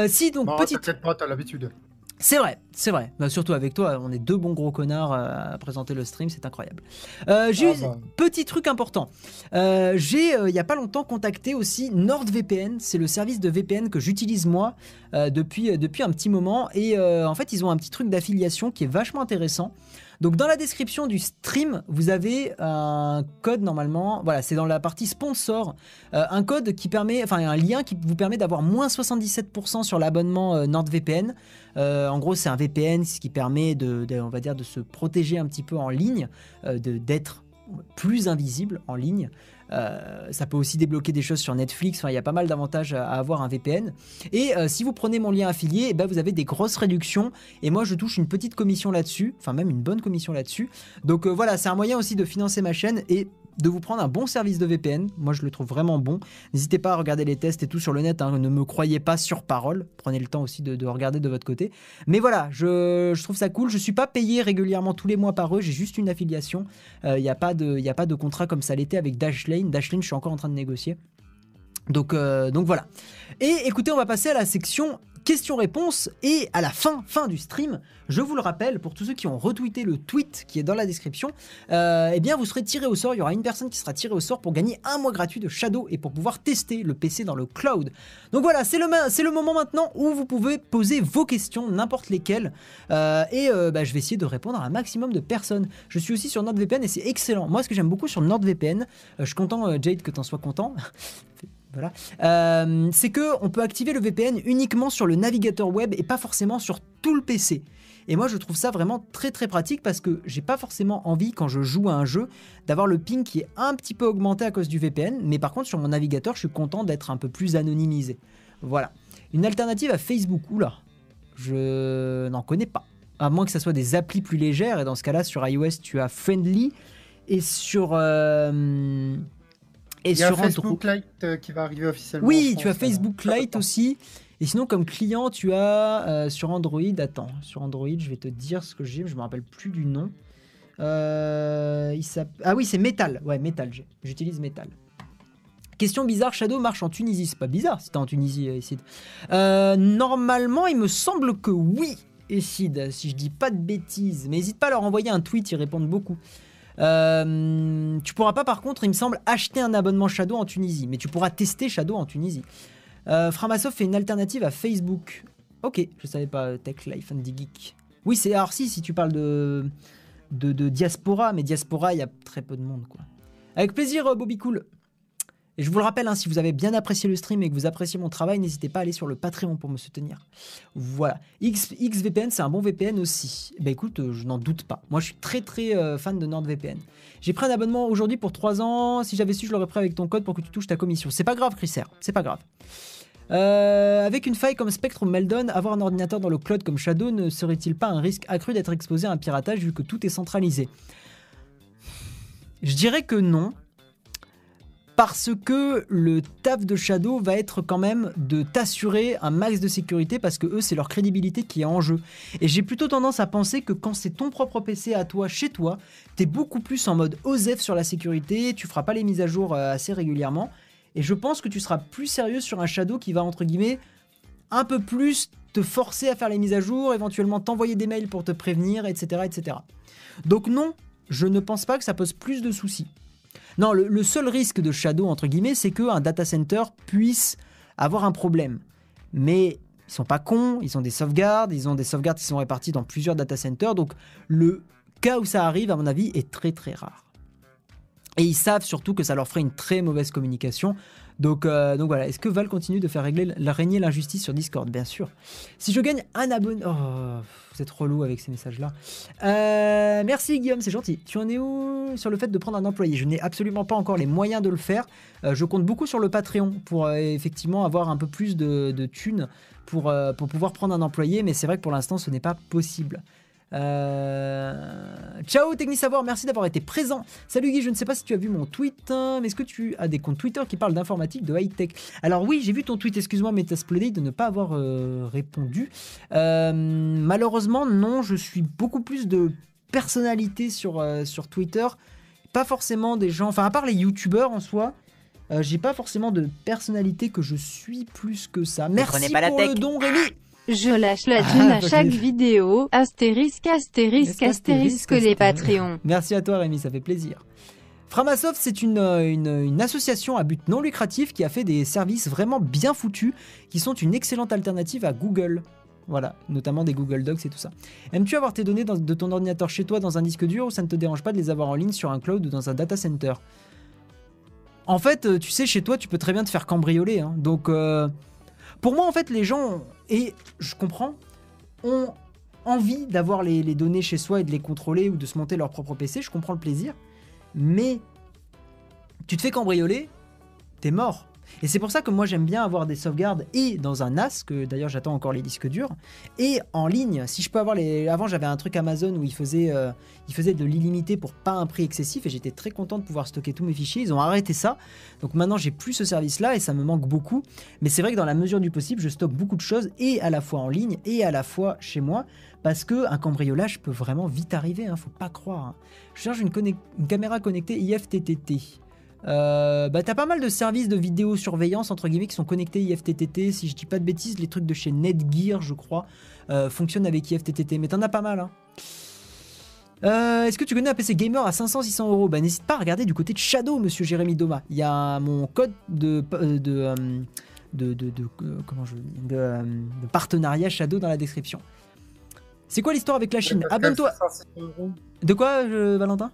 Si donc non, petite. Pas, t'as l'habitude. C'est vrai, c'est vrai. Bah, surtout avec toi, on est deux bons gros connards à présenter le stream, c'est incroyable. Euh, j'ai ah bah. petit truc important. Euh, j'ai il y a pas longtemps contacté aussi NordVPN, c'est le service de VPN que j'utilise moi euh, depuis depuis un petit moment et euh, en fait ils ont un petit truc d'affiliation qui est vachement intéressant. Donc dans la description du stream, vous avez un code normalement, voilà, c'est dans la partie sponsor, euh, un code qui permet, enfin un lien qui vous permet d'avoir moins 77% sur l'abonnement euh, NordVPN. Euh, en gros, c'est un VPN, ce qui permet de, de, se protéger un petit peu en ligne, euh, d'être plus invisible en ligne. Euh, ça peut aussi débloquer des choses sur Netflix. Enfin, il y a pas mal d'avantages à, avoir un VPN. Et euh, si vous prenez mon lien affilié, eh ben, vous avez des grosses réductions. Et moi, je touche une petite commission là-dessus. Enfin, même une bonne commission là-dessus. Donc euh, voilà, c'est un moyen aussi de financer ma chaîne et de vous prendre un bon service de VPN. Moi, je le trouve vraiment bon. N'hésitez pas à regarder les tests et tout sur le net. hein. Ne me croyez pas sur parole. Prenez le temps aussi de, de regarder de votre côté. Mais voilà, je, je trouve ça cool. Je suis pas payé régulièrement tous les mois par eux. J'ai juste une affiliation. Il n'y a, pas de- y a pas de contrat comme ça l'était avec Dashlane. Dashlane, je suis encore en train de négocier. Donc, euh, donc voilà. Et écoutez, on va passer à la section questions-réponses. Et à la fin, fin du stream, je vous le rappelle, pour tous ceux qui ont retweeté le tweet qui est dans la description, euh, eh bien vous serez tiré au sort. Il y aura une personne qui sera tirée au sort pour gagner un mois gratuit de Shadow et pour pouvoir tester le PC dans le cloud. Donc voilà, c'est le, moment maintenant où vous pouvez poser vos questions, n'importe lesquelles. Euh, et euh, bah, je vais essayer de répondre à un maximum de personnes. Je suis aussi sur NordVPN et c'est excellent. Moi, ce que j'aime beaucoup sur NordVPN, je suis content, Jade, que tu en sois content. [laughs] Voilà. Euh, c'est que on peut activer le VPN uniquement sur le navigateur web et pas forcément sur tout le PC. Et moi, je trouve ça vraiment très très pratique parce que j'ai pas forcément envie, quand je joue à un jeu, d'avoir le ping qui est un petit peu augmenté à cause du VPN. Mais par contre, sur mon navigateur, je suis content d'être un peu plus anonymisé. Voilà. Une alternative à Facebook. Oula, je n'en connais pas. À moins que ça soit des applis plus légères. Et dans ce cas-là, sur iOS, tu as Friendly. Et sur. euh, et Il y a sur Android- Facebook Lite euh, qui va arriver officiellement. oui, tu as Facebook. Lite aussi. Et sinon, comme client, tu as euh, sur Android. Attends, sur Android, je vais te dire ce que j'ai. Je me rappelle plus du nom. Euh, il ah oui, c'est Metal. Ouais, Metal. J'utilise Metal. Question bizarre, Shadow marche en Tunisie. C'est pas bizarre si t'es en Tunisie, Sid. Euh, normalement, il me semble que oui, Sid, si je dis pas de bêtises. Mais n'hésite pas à leur envoyer un tweet, ils répondent beaucoup. Euh, tu pourras pas, par contre, il me semble, acheter un abonnement Shadow en Tunisie. Mais tu pourras tester Shadow en Tunisie. Euh, Framasoft fait une alternative à Facebook. Ok, je savais pas, Tech Life and the Geek. Oui, c'est. Alors, si, si tu parles de, de, de diaspora, mais diaspora, il y a très peu de monde, quoi. Avec plaisir, euh, Bobby Cool. Et je vous le rappelle, hein, si vous avez bien apprécié le stream et que vous appréciez mon travail, n'hésitez pas à aller sur le Patreon pour me soutenir. Voilà. XVPN, c'est un bon VPN aussi. Ben écoute, euh, je n'en doute pas. Moi, je suis très très euh, fan de NordVPN. J'ai pris un abonnement aujourd'hui pour 3 ans. Si j'avais su, je l'aurais pris avec ton code pour que tu touches ta commission. C'est pas grave, Chryser. C'est pas grave. Euh, avec une faille comme Spectre ou Meldon, avoir un ordinateur dans le cloud comme Shadow ne serait-il pas un risque accru d'être exposé à un piratage vu que tout est centralisé? Je dirais que non. Parce que le taf de Shadow va être quand même de t'assurer un max de sécurité parce que eux, c'est leur crédibilité qui est en jeu. Et j'ai plutôt tendance à penser que quand c'est ton propre PC à toi, chez toi, t'es beaucoup plus en mode OSEF sur la sécurité, tu feras pas les mises à jour euh, assez régulièrement. Et je pense que tu seras plus sérieux sur un Shadow qui va, entre guillemets, un peu plus te forcer à faire les mises à jour, éventuellement t'envoyer des mails pour te prévenir, etc. etc. Donc non, je ne pense pas que ça pose plus de soucis. Non, le, seul risque de Shadow, entre guillemets, c'est qu'un data center puisse avoir un problème. Mais ils sont pas cons, ils ont des sauvegardes, ils ont des sauvegardes qui sont réparties dans plusieurs data centers, donc le cas où ça arrive, à mon avis, est très très rare. Et ils savent surtout que ça leur ferait une très mauvaise communication. Donc, euh, donc voilà, est-ce que Val continue de faire régler, régner l'injustice sur Discord? Bien sûr. Si je gagne un abonné... Oh, vous êtes relou avec ces messages-là. Euh, merci Guillaume, c'est gentil. Tu en es où sur le fait de prendre un employé? Je n'ai absolument pas encore les moyens de le faire. Euh, je compte beaucoup sur le Patreon pour effectivement avoir un peu plus de, thunes pour pouvoir prendre un employé, mais c'est vrai que pour l'instant ce n'est pas possible. Euh, Ciao Technisavoir, merci d'avoir été présent. Salut Guy, je ne sais pas si tu as vu mon tweet, hein, mais est-ce que tu as des comptes Twitter qui parlent d'informatique, de high-tech? Alors oui, j'ai vu ton tweet, excuse-moi Metasplody de ne pas avoir euh, répondu. Euh, malheureusement, non, je suis beaucoup plus de personnalités sur, euh, sur Twitter, pas forcément des gens, enfin à part les youtubeurs en soi. j'ai pas forcément de personnalité que je suis plus que ça. Merci pas la pour tech. le don, Rémi. Je lâche la Ah, thune à chaque vidéo. Astérisque, astérisque, Astérisque, astérisque les. Patreons. [laughs] Merci à toi Rémi, ça fait plaisir. Framasoft, c'est une, euh, une, une association à but non lucratif qui a fait des services vraiment bien foutus, qui sont une excellente alternative à Google. Voilà, notamment des Google Docs et tout ça. Aimes-tu avoir tes données dans- de ton ordinateur chez toi dans un disque dur ou ça ne te dérange pas de les avoir en ligne sur un cloud ou dans un data center? En fait, euh, tu sais, chez toi, tu peux très bien te faire cambrioler. hein. Donc, euh, pour moi, en fait, les gens, et je comprends, ont envie d'avoir les, les données chez soi et de les contrôler ou de se monter leur propre PC. Je comprends le plaisir. Mais tu te fais cambrioler, t'es mort. Et c'est pour ça que moi j'aime bien avoir des sauvegardes et dans un NAS, que d'ailleurs j'attends encore les disques durs, et en ligne. Si je peux avoir. Avant j'avais un truc Amazon où il faisait, euh, de l'illimité pour pas un prix excessif et j'étais très content de pouvoir stocker tous mes fichiers. Ils ont arrêté ça. Donc maintenant j'ai plus ce service là et ça me manque beaucoup. Mais c'est vrai que dans la mesure du possible, je stocke beaucoup de choses et à la fois en ligne et à la fois chez moi. Parce que un cambriolage peut vraiment vite arriver, hein, faut pas croire. hein. Je cherche une, une caméra connectée IFTTT. Euh, bah, t'as pas mal de services de vidéosurveillance entre guillemets qui sont connectés IFTTT. Si je dis pas de bêtises, les trucs de chez Netgear, je crois, euh, fonctionnent avec IFTTT. Mais t'en as pas mal. Hein. Euh, Est-ce que tu connais un PC gamer à 500-600 euros? Bah n'hésite pas à regarder du côté de Shadow, monsieur Jérémy Doma. Il y a mon code de de de, de, de- comment je de, de partenariat Shadow dans la description. C'est quoi l'histoire avec la Chine? Abonne-toi. 500, 600 euros- De quoi, Valentin?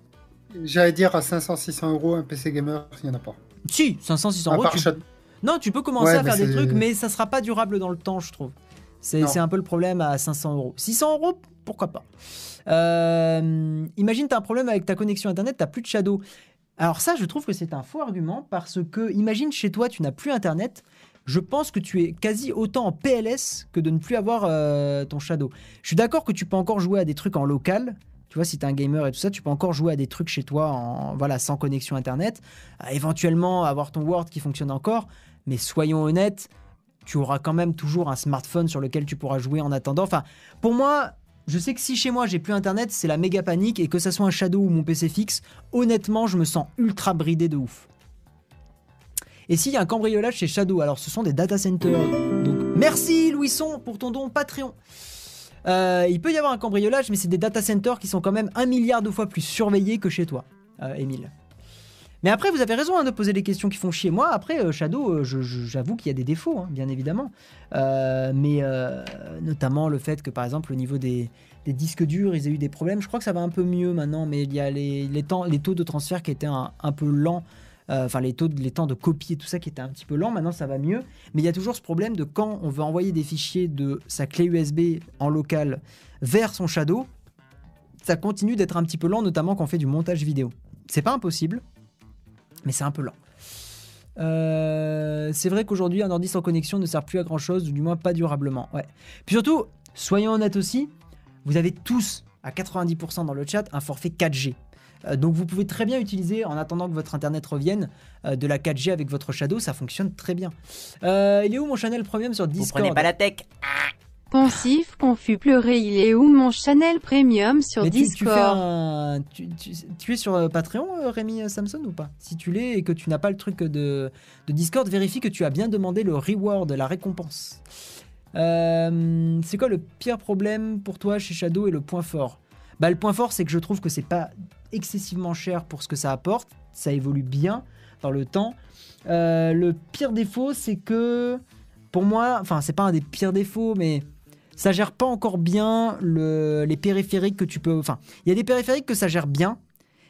J'allais dire à 500-600 euros un PC gamer, il n'y en a pas. Si, 500-600 À euros. tu-. Non, tu peux commencer Ouais, à faire des trucs, mais ça sera pas durable dans le temps, je trouve. C'est un peu le problème à 500 euros. 600 euros, pourquoi pas. Euh, imagine, tu as un problème avec ta connexion internet, tu plus de shadow. Alors ça, je trouve que c'est un faux argument parce que, imagine chez toi, tu n'as plus internet. Je pense que tu es quasi autant en PLS que de ne plus avoir euh, ton shadow. Je suis d'accord que tu peux encore jouer à des trucs en local. Tu vois, si tu un gamer et tout ça, tu peux encore jouer à des trucs chez toi voilà, sans connexion internet. Éventuellement avoir ton Word qui fonctionne encore. Mais soyons honnêtes, tu auras quand même toujours un smartphone sur lequel tu pourras jouer en attendant. Enfin, pour moi, je sais que si chez moi j'ai plus internet, c'est la méga panique et que ça soit un Shadow ou mon PC fixe, honnêtement, je me sens ultra bridé de ouf. Et s'il y a un cambriolage chez Shadow, alors ce sont des data centers. Donc merci Louisson pour ton don Patreon. Euh, il peut y avoir un cambriolage, mais c'est des data centers qui sont quand même un milliard de fois plus surveillés que chez toi, euh, Émile. Mais après, vous avez raison hein, de poser les questions qui font chier. Moi, après, euh, Shadow, euh, j'avoue qu'il y a des défauts, hein, bien évidemment. Euh, mais euh, notamment le fait que, par exemple, au niveau des, des disques durs, ils aient eu des problèmes. Je crois que ça va un peu mieux maintenant, mais il y a les, taux de transfert qui étaient un peu lents. Euh, Enfin, les, de- temps de copie et tout ça qui étaient un petit peu lents. Maintenant, ça va mieux. Mais il y a toujours ce problème de quand on veut envoyer des fichiers de sa clé USB en local vers son Shadow, ça continue d'être un petit peu lent, notamment quand on fait du montage vidéo. C'est pas impossible, mais c'est un peu lent. Euh, c'est vrai qu'aujourd'hui, un ordi sans connexion ne sert plus à grand chose, ou du moins pas durablement. Ouais. Puis surtout, soyons honnêtes aussi, vous avez tous, à 90% dans le chat, un forfait 4G. Euh, donc vous pouvez très bien utiliser, en attendant que votre internet revienne, euh, de la 4G avec votre Shadow, ça fonctionne très bien. Euh, il est où mon channel premium sur Vous Discord prenez pas la tech Pensif, confus, pleurer, il est où mon Chanel Premium sur Mais tu, tu Discord un- tu, tu- tu es sur Patreon, Rémi Samson, ou pas? Si tu l'es et que tu n'as pas le truc de, de Discord, vérifie que tu as bien demandé le reward, la récompense. Euh, c'est quoi le pire problème pour toi chez Shadow et le point fort? Bah le point fort, c'est que je trouve que c'est pas excessivement cher pour ce que ça apporte. Ça évolue bien dans le temps. Euh, le pire défaut, c'est que pour moi, enfin c'est pas un des pires défauts, mais ça gère pas encore bien le- les périphériques que tu peux. Enfin, il y a des périphériques que ça gère bien,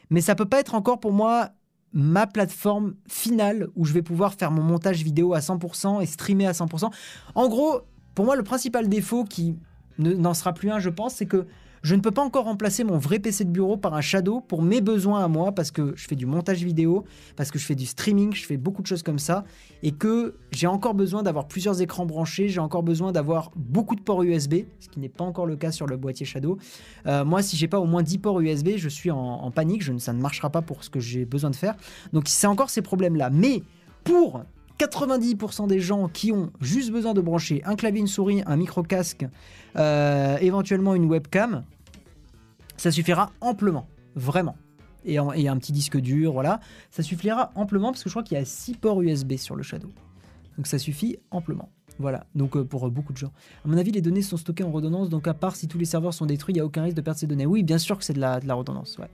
mais ça peut pas être encore pour moi ma plateforme finale où je vais pouvoir faire mon montage vidéo à 100% et streamer à 100%. En gros, pour moi, le principal défaut qui ne- n'en sera plus un, je pense, c'est que je ne peux pas encore remplacer mon vrai PC de bureau par un Shadow pour mes besoins à moi parce que je fais du montage vidéo, parce que je fais du streaming, je fais beaucoup de choses comme ça et que j'ai encore besoin d'avoir plusieurs écrans branchés, j'ai encore besoin d'avoir beaucoup de ports USB, ce qui n'est pas encore le cas sur le boîtier Shadow. Euh, moi, si j'ai pas au moins 10 ports USB, je suis en, panique, ça ne marchera pas pour ce que j'ai besoin de faire. Donc c'est encore ces problèmes-là. Mais pour 90% des gens qui ont juste besoin de brancher un clavier, une souris, un micro-casque, euh, éventuellement une webcam, ça suffira amplement, vraiment. Et, un petit disque dur, voilà. Ça suffira amplement parce que je crois qu'il y a 6 ports USB sur le Shadow. Donc ça suffit amplement. Voilà, donc euh, pour euh, beaucoup de gens. À mon avis, les données sont stockées en redondance, donc à part si tous les serveurs sont détruits, il n'y a aucun risque de perdre ces données. Oui, bien sûr que c'est de la, de la redondance, ouais.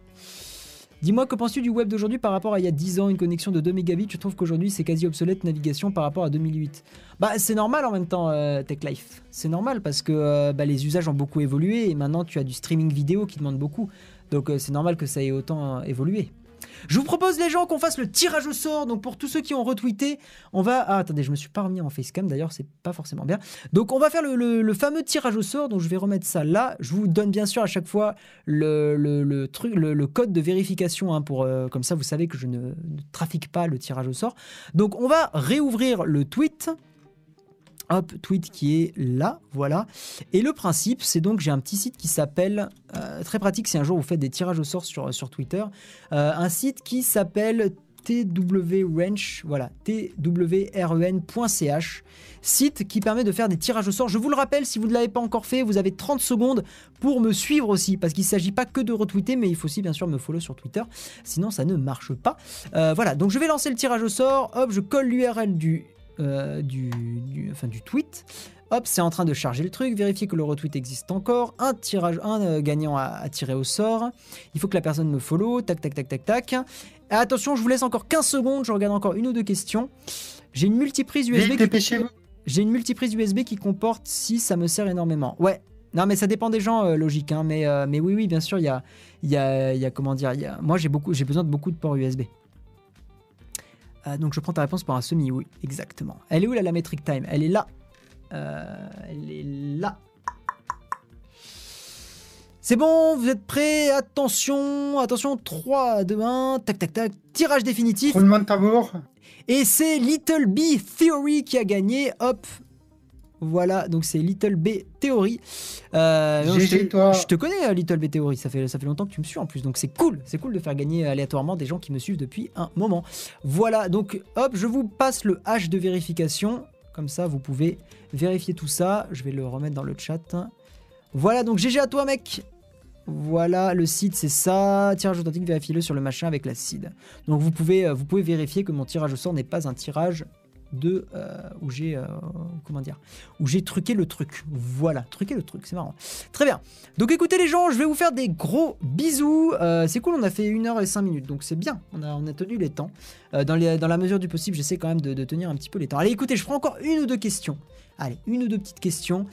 Dis-moi, que penses-tu du web d'aujourd'hui par rapport à il y a 10 ans, une connexion de 2 mégabits? Je trouve qu'aujourd'hui c'est quasi obsolète navigation par rapport à 2008. Bah c'est normal en même temps, euh, Tech Life. C'est normal parce que euh, bah, les usages ont beaucoup évolué et maintenant tu as du streaming vidéo qui demande beaucoup. Donc euh, c'est normal que ça ait autant évolué. Je vous propose les gens qu'on fasse le tirage au sort. Donc pour tous ceux qui ont retweeté, on va. Ah, attendez, je me suis pas remis en facecam d'ailleurs, c'est pas forcément bien. Donc on va faire le, fameux tirage au sort. Donc je vais remettre ça là. Je vous donne bien sûr à chaque fois le, code de vérification hein, pour euh, comme ça vous savez que je ne trafique pas le tirage au sort. Donc on va réouvrir le tweet. Hop, tweet qui est là, voilà. Et le principe, c'est donc j'ai un petit site qui s'appelle, euh, très pratique si un jour vous faites des tirages au sort sur, sur Twitter, euh, un site qui s'appelle twrench, voilà, twren.ch, site qui permet de faire des tirages au sort. Je vous le rappelle, si vous ne l'avez pas encore fait, vous avez 30 secondes pour me suivre aussi, parce qu'il ne s'agit pas que de retweeter, mais il faut aussi bien sûr me follow sur Twitter, sinon ça ne marche pas. Euh, voilà, donc je vais lancer le tirage au sort, hop, je colle l'URL du, euh, du, du- enfin, du tweet. Hop, c'est en train de charger le truc, vérifier que le retweet existe encore, un tirage, un euh, gagnant à, à tirer au sort. Il faut que la personne me follow, tac tac tac tac tac. Et attention, je vous laisse encore 15 secondes, je regarde encore une ou deux questions. J'ai une multiprise USB. Qui-. J'ai une multiprise USB qui comporte 6, ça me sert énormément. Ouais. Non, mais ça dépend des gens, euh, logique. hein, mais, euh, mais oui, oui, bien sûr, il y a, il y, a, y a, comment dire, il y a- moi j'ai beaucoup, j'ai besoin de beaucoup de ports USB. Euh, donc je prends ta réponse pour un semi, oui, exactement. Elle est où là, la metric time? Elle est là. Euh, elle est là. C'est bon, vous êtes prêts? Attention, attention, 3, 2, 1, tac, tac, tac, tirage définitif. Roulement de tambour. Et c'est Little B Theory qui a gagné. Hop. Voilà, donc c'est Little B Theory. Euh, non, je, toi. je te connais, euh, Little B Theory. Ça fait, ça fait longtemps que tu me suis en plus. Donc c'est cool. C'est cool de faire gagner aléatoirement des gens qui me suivent depuis un moment. Voilà, donc hop, je vous passe le hash de vérification. Comme ça, vous pouvez vérifier tout ça. Je vais le remettre dans le chat. Voilà, donc GG à toi, mec. Voilà, le site c'est ça. Tirage authentique, vérifiez-le sur le machin avec la seed. Donc vous pouvez, euh, vous pouvez vérifier que mon tirage au sort n'est pas un tirage de euh, où j'ai euh, comment dire où j'ai truqué le truc. Voilà, truqué le truc, c'est marrant. Très bien. Donc écoutez les gens, je vais vous faire des gros bisous. Euh, c'est cool, on a fait 1 heure et 5 minutes, donc c'est bien. On a, on a tenu les temps. Dans, les- dans la mesure du possible, j'essaie quand même de, tenir un petit peu les temps. Allez, écoutez, je prends encore une ou deux questions. Allez, une ou deux petites questions.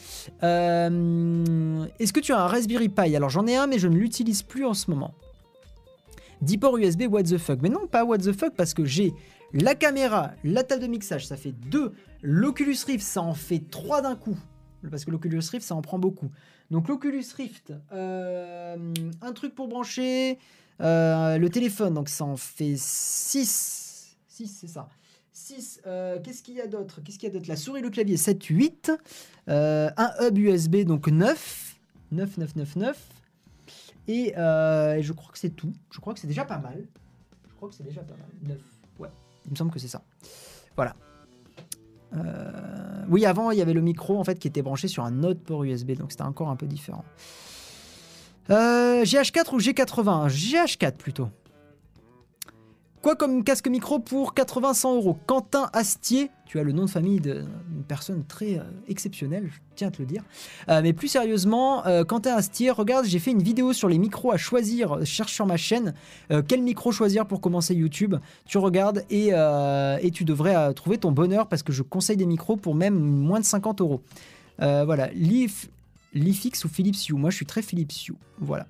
Est-ce que tu as un Raspberry Pi? Alors j'en ai un, mais je ne l'utilise plus en ce moment. 10 ports USB, what the fuck? Mais non, pas what the fuck, parce que j'ai la caméra, la table de mixage, ça fait 2. L'Oculus Rift, ça en fait 3 d'un coup. Parce que l'Oculus Rift, ça en prend beaucoup. Donc l'Oculus Rift, euh, un truc pour brancher, euh, le téléphone, donc ça en fait 6. 6, c'est ça. 6, qu'est-ce qu'il y a d'autre? Qu'est-ce qu'il y a d'autre? La souris, le clavier, 7, 8. Euh, un hub USB, donc 9. 9, 9, 9, 9. Et euh, je crois que c'est tout. Je crois que c'est déjà pas mal. Je crois que c'est déjà pas mal. 9. Il me semble que c'est ça. Voilà. Euh, oui, avant, il y avait le micro en fait qui était branché sur un autre port USB, donc c'était encore un peu différent. Euh, GH4 ou G80 GH4 plutôt. Quoi comme casque micro pour 80-100 euros? Quentin Astier, tu as le nom de famille d'une personne très euh, exceptionnelle, je tiens à te le dire. Euh, mais plus sérieusement, euh, Quentin Astier, regarde, j'ai fait une vidéo sur les micros à choisir. Cherche sur ma chaîne quel micro choisir pour commencer YouTube? Tu regardes et, tu devrais trouver ton bonheur parce que je conseille des micros pour même moins de 50 euros. Voilà, Leaf, Leafix ou Philips Hue? Moi, je suis très Philips Hue. Voilà.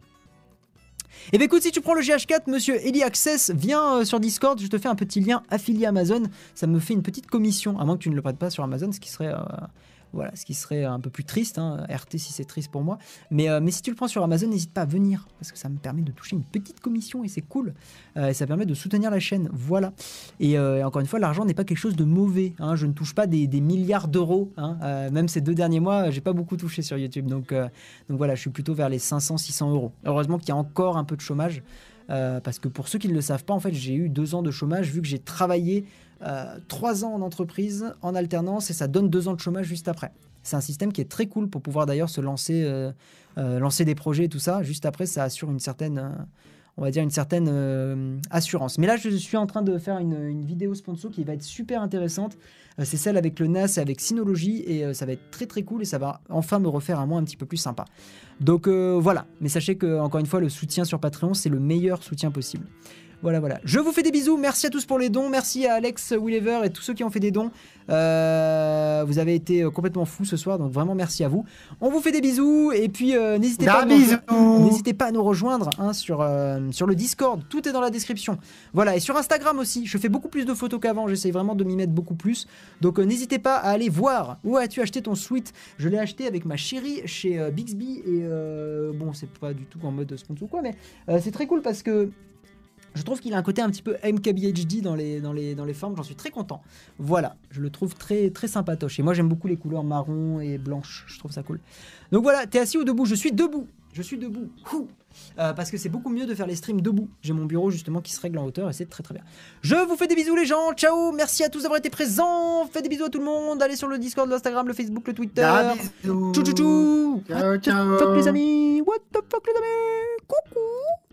Et bien écoute, si tu prends le GH4, monsieur Eli Access, viens euh, sur Discord, je te fais un petit lien affilié Amazon. Ça me fait une petite commission, à moins que tu ne le prêtes pas sur Amazon, ce qui serait, euh, voilà, ce qui serait un peu plus triste. hein. RT si c'est triste pour moi. Mais, euh, mais si tu le prends sur Amazon, n'hésite pas à venir, parce que ça me permet de toucher une petite commission et c'est cool. Euh, et ça permet de soutenir la chaîne. Voilà. Et, euh, et encore une fois, l'argent n'est pas quelque chose de mauvais. hein. Je ne touche pas des, milliards d'euros. hein. Même ces deux derniers mois, j'ai pas beaucoup touché sur YouTube. Donc, donc voilà, je suis plutôt vers les 500-600 euros. Heureusement qu'il y a encore un peu de chômage. Euh, parce que pour ceux qui ne le savent pas, en fait, j'ai eu deux ans de chômage vu que j'ai travaillé euh, trois ans en entreprise en alternance et ça donne deux ans de chômage juste après. C'est un système qui est très cool pour pouvoir d'ailleurs se lancer, euh, lancer des projets et tout ça. Juste après, ça assure une certaine, on va dire une certaine euh, assurance. Mais là, je suis en train de faire une, vidéo sponsor qui va être super intéressante. Euh, c'est celle avec le NAS et avec Synology et euh, ça va être très très cool et ça va enfin me refaire un mois un petit peu plus sympa. Donc voilà, mais sachez que encore une fois le soutien sur Patreon c'est le meilleur soutien possible. Voilà, voilà. Je vous fais des bisous. Merci à tous pour les dons. Merci à Alex Willever et tous ceux qui ont fait des dons. Euh, vous avez été euh, complètement fous ce soir, donc vraiment merci à vous. On vous fait des bisous et puis euh, n'hésitez pas, à nous- bisous. n'hésitez pas à nous rejoindre hein, sur, euh, sur le Discord. Tout est dans la description. Voilà, et sur Instagram aussi. Je fais beaucoup plus de photos qu'avant. J'essaye vraiment de m'y mettre beaucoup plus. Donc n'hésitez pas à aller voir. Où as-tu acheté ton sweat Je l'ai acheté avec ma chérie chez Bixby. Et bon, c'est pas du tout en mode sponsor ou quoi, mais c'est très cool parce que. Je trouve qu'il a un côté un petit peu MKBHD dans les, dans les, dans les formes, j'en suis très content. Voilà, je le trouve très, très sympatoche. Et moi j'aime beaucoup les couleurs marron et blanche, je trouve ça cool. Donc voilà, t'es assis ou debout? Je suis debout, je suis debout. Ouh. Euh, parce que c'est beaucoup mieux de faire les streams debout. J'ai mon bureau justement qui se règle en hauteur et c'est très très bien. Je vous fais des bisous les gens, ciao, merci à tous d'avoir été présents. Faites des bisous à tout le monde, allez sur le Discord, l'Instagram, le Facebook, le Twitter. Tchou tchou tchou Ciao, What the ciao. fuck les amis? What the fuck les amis? Coucou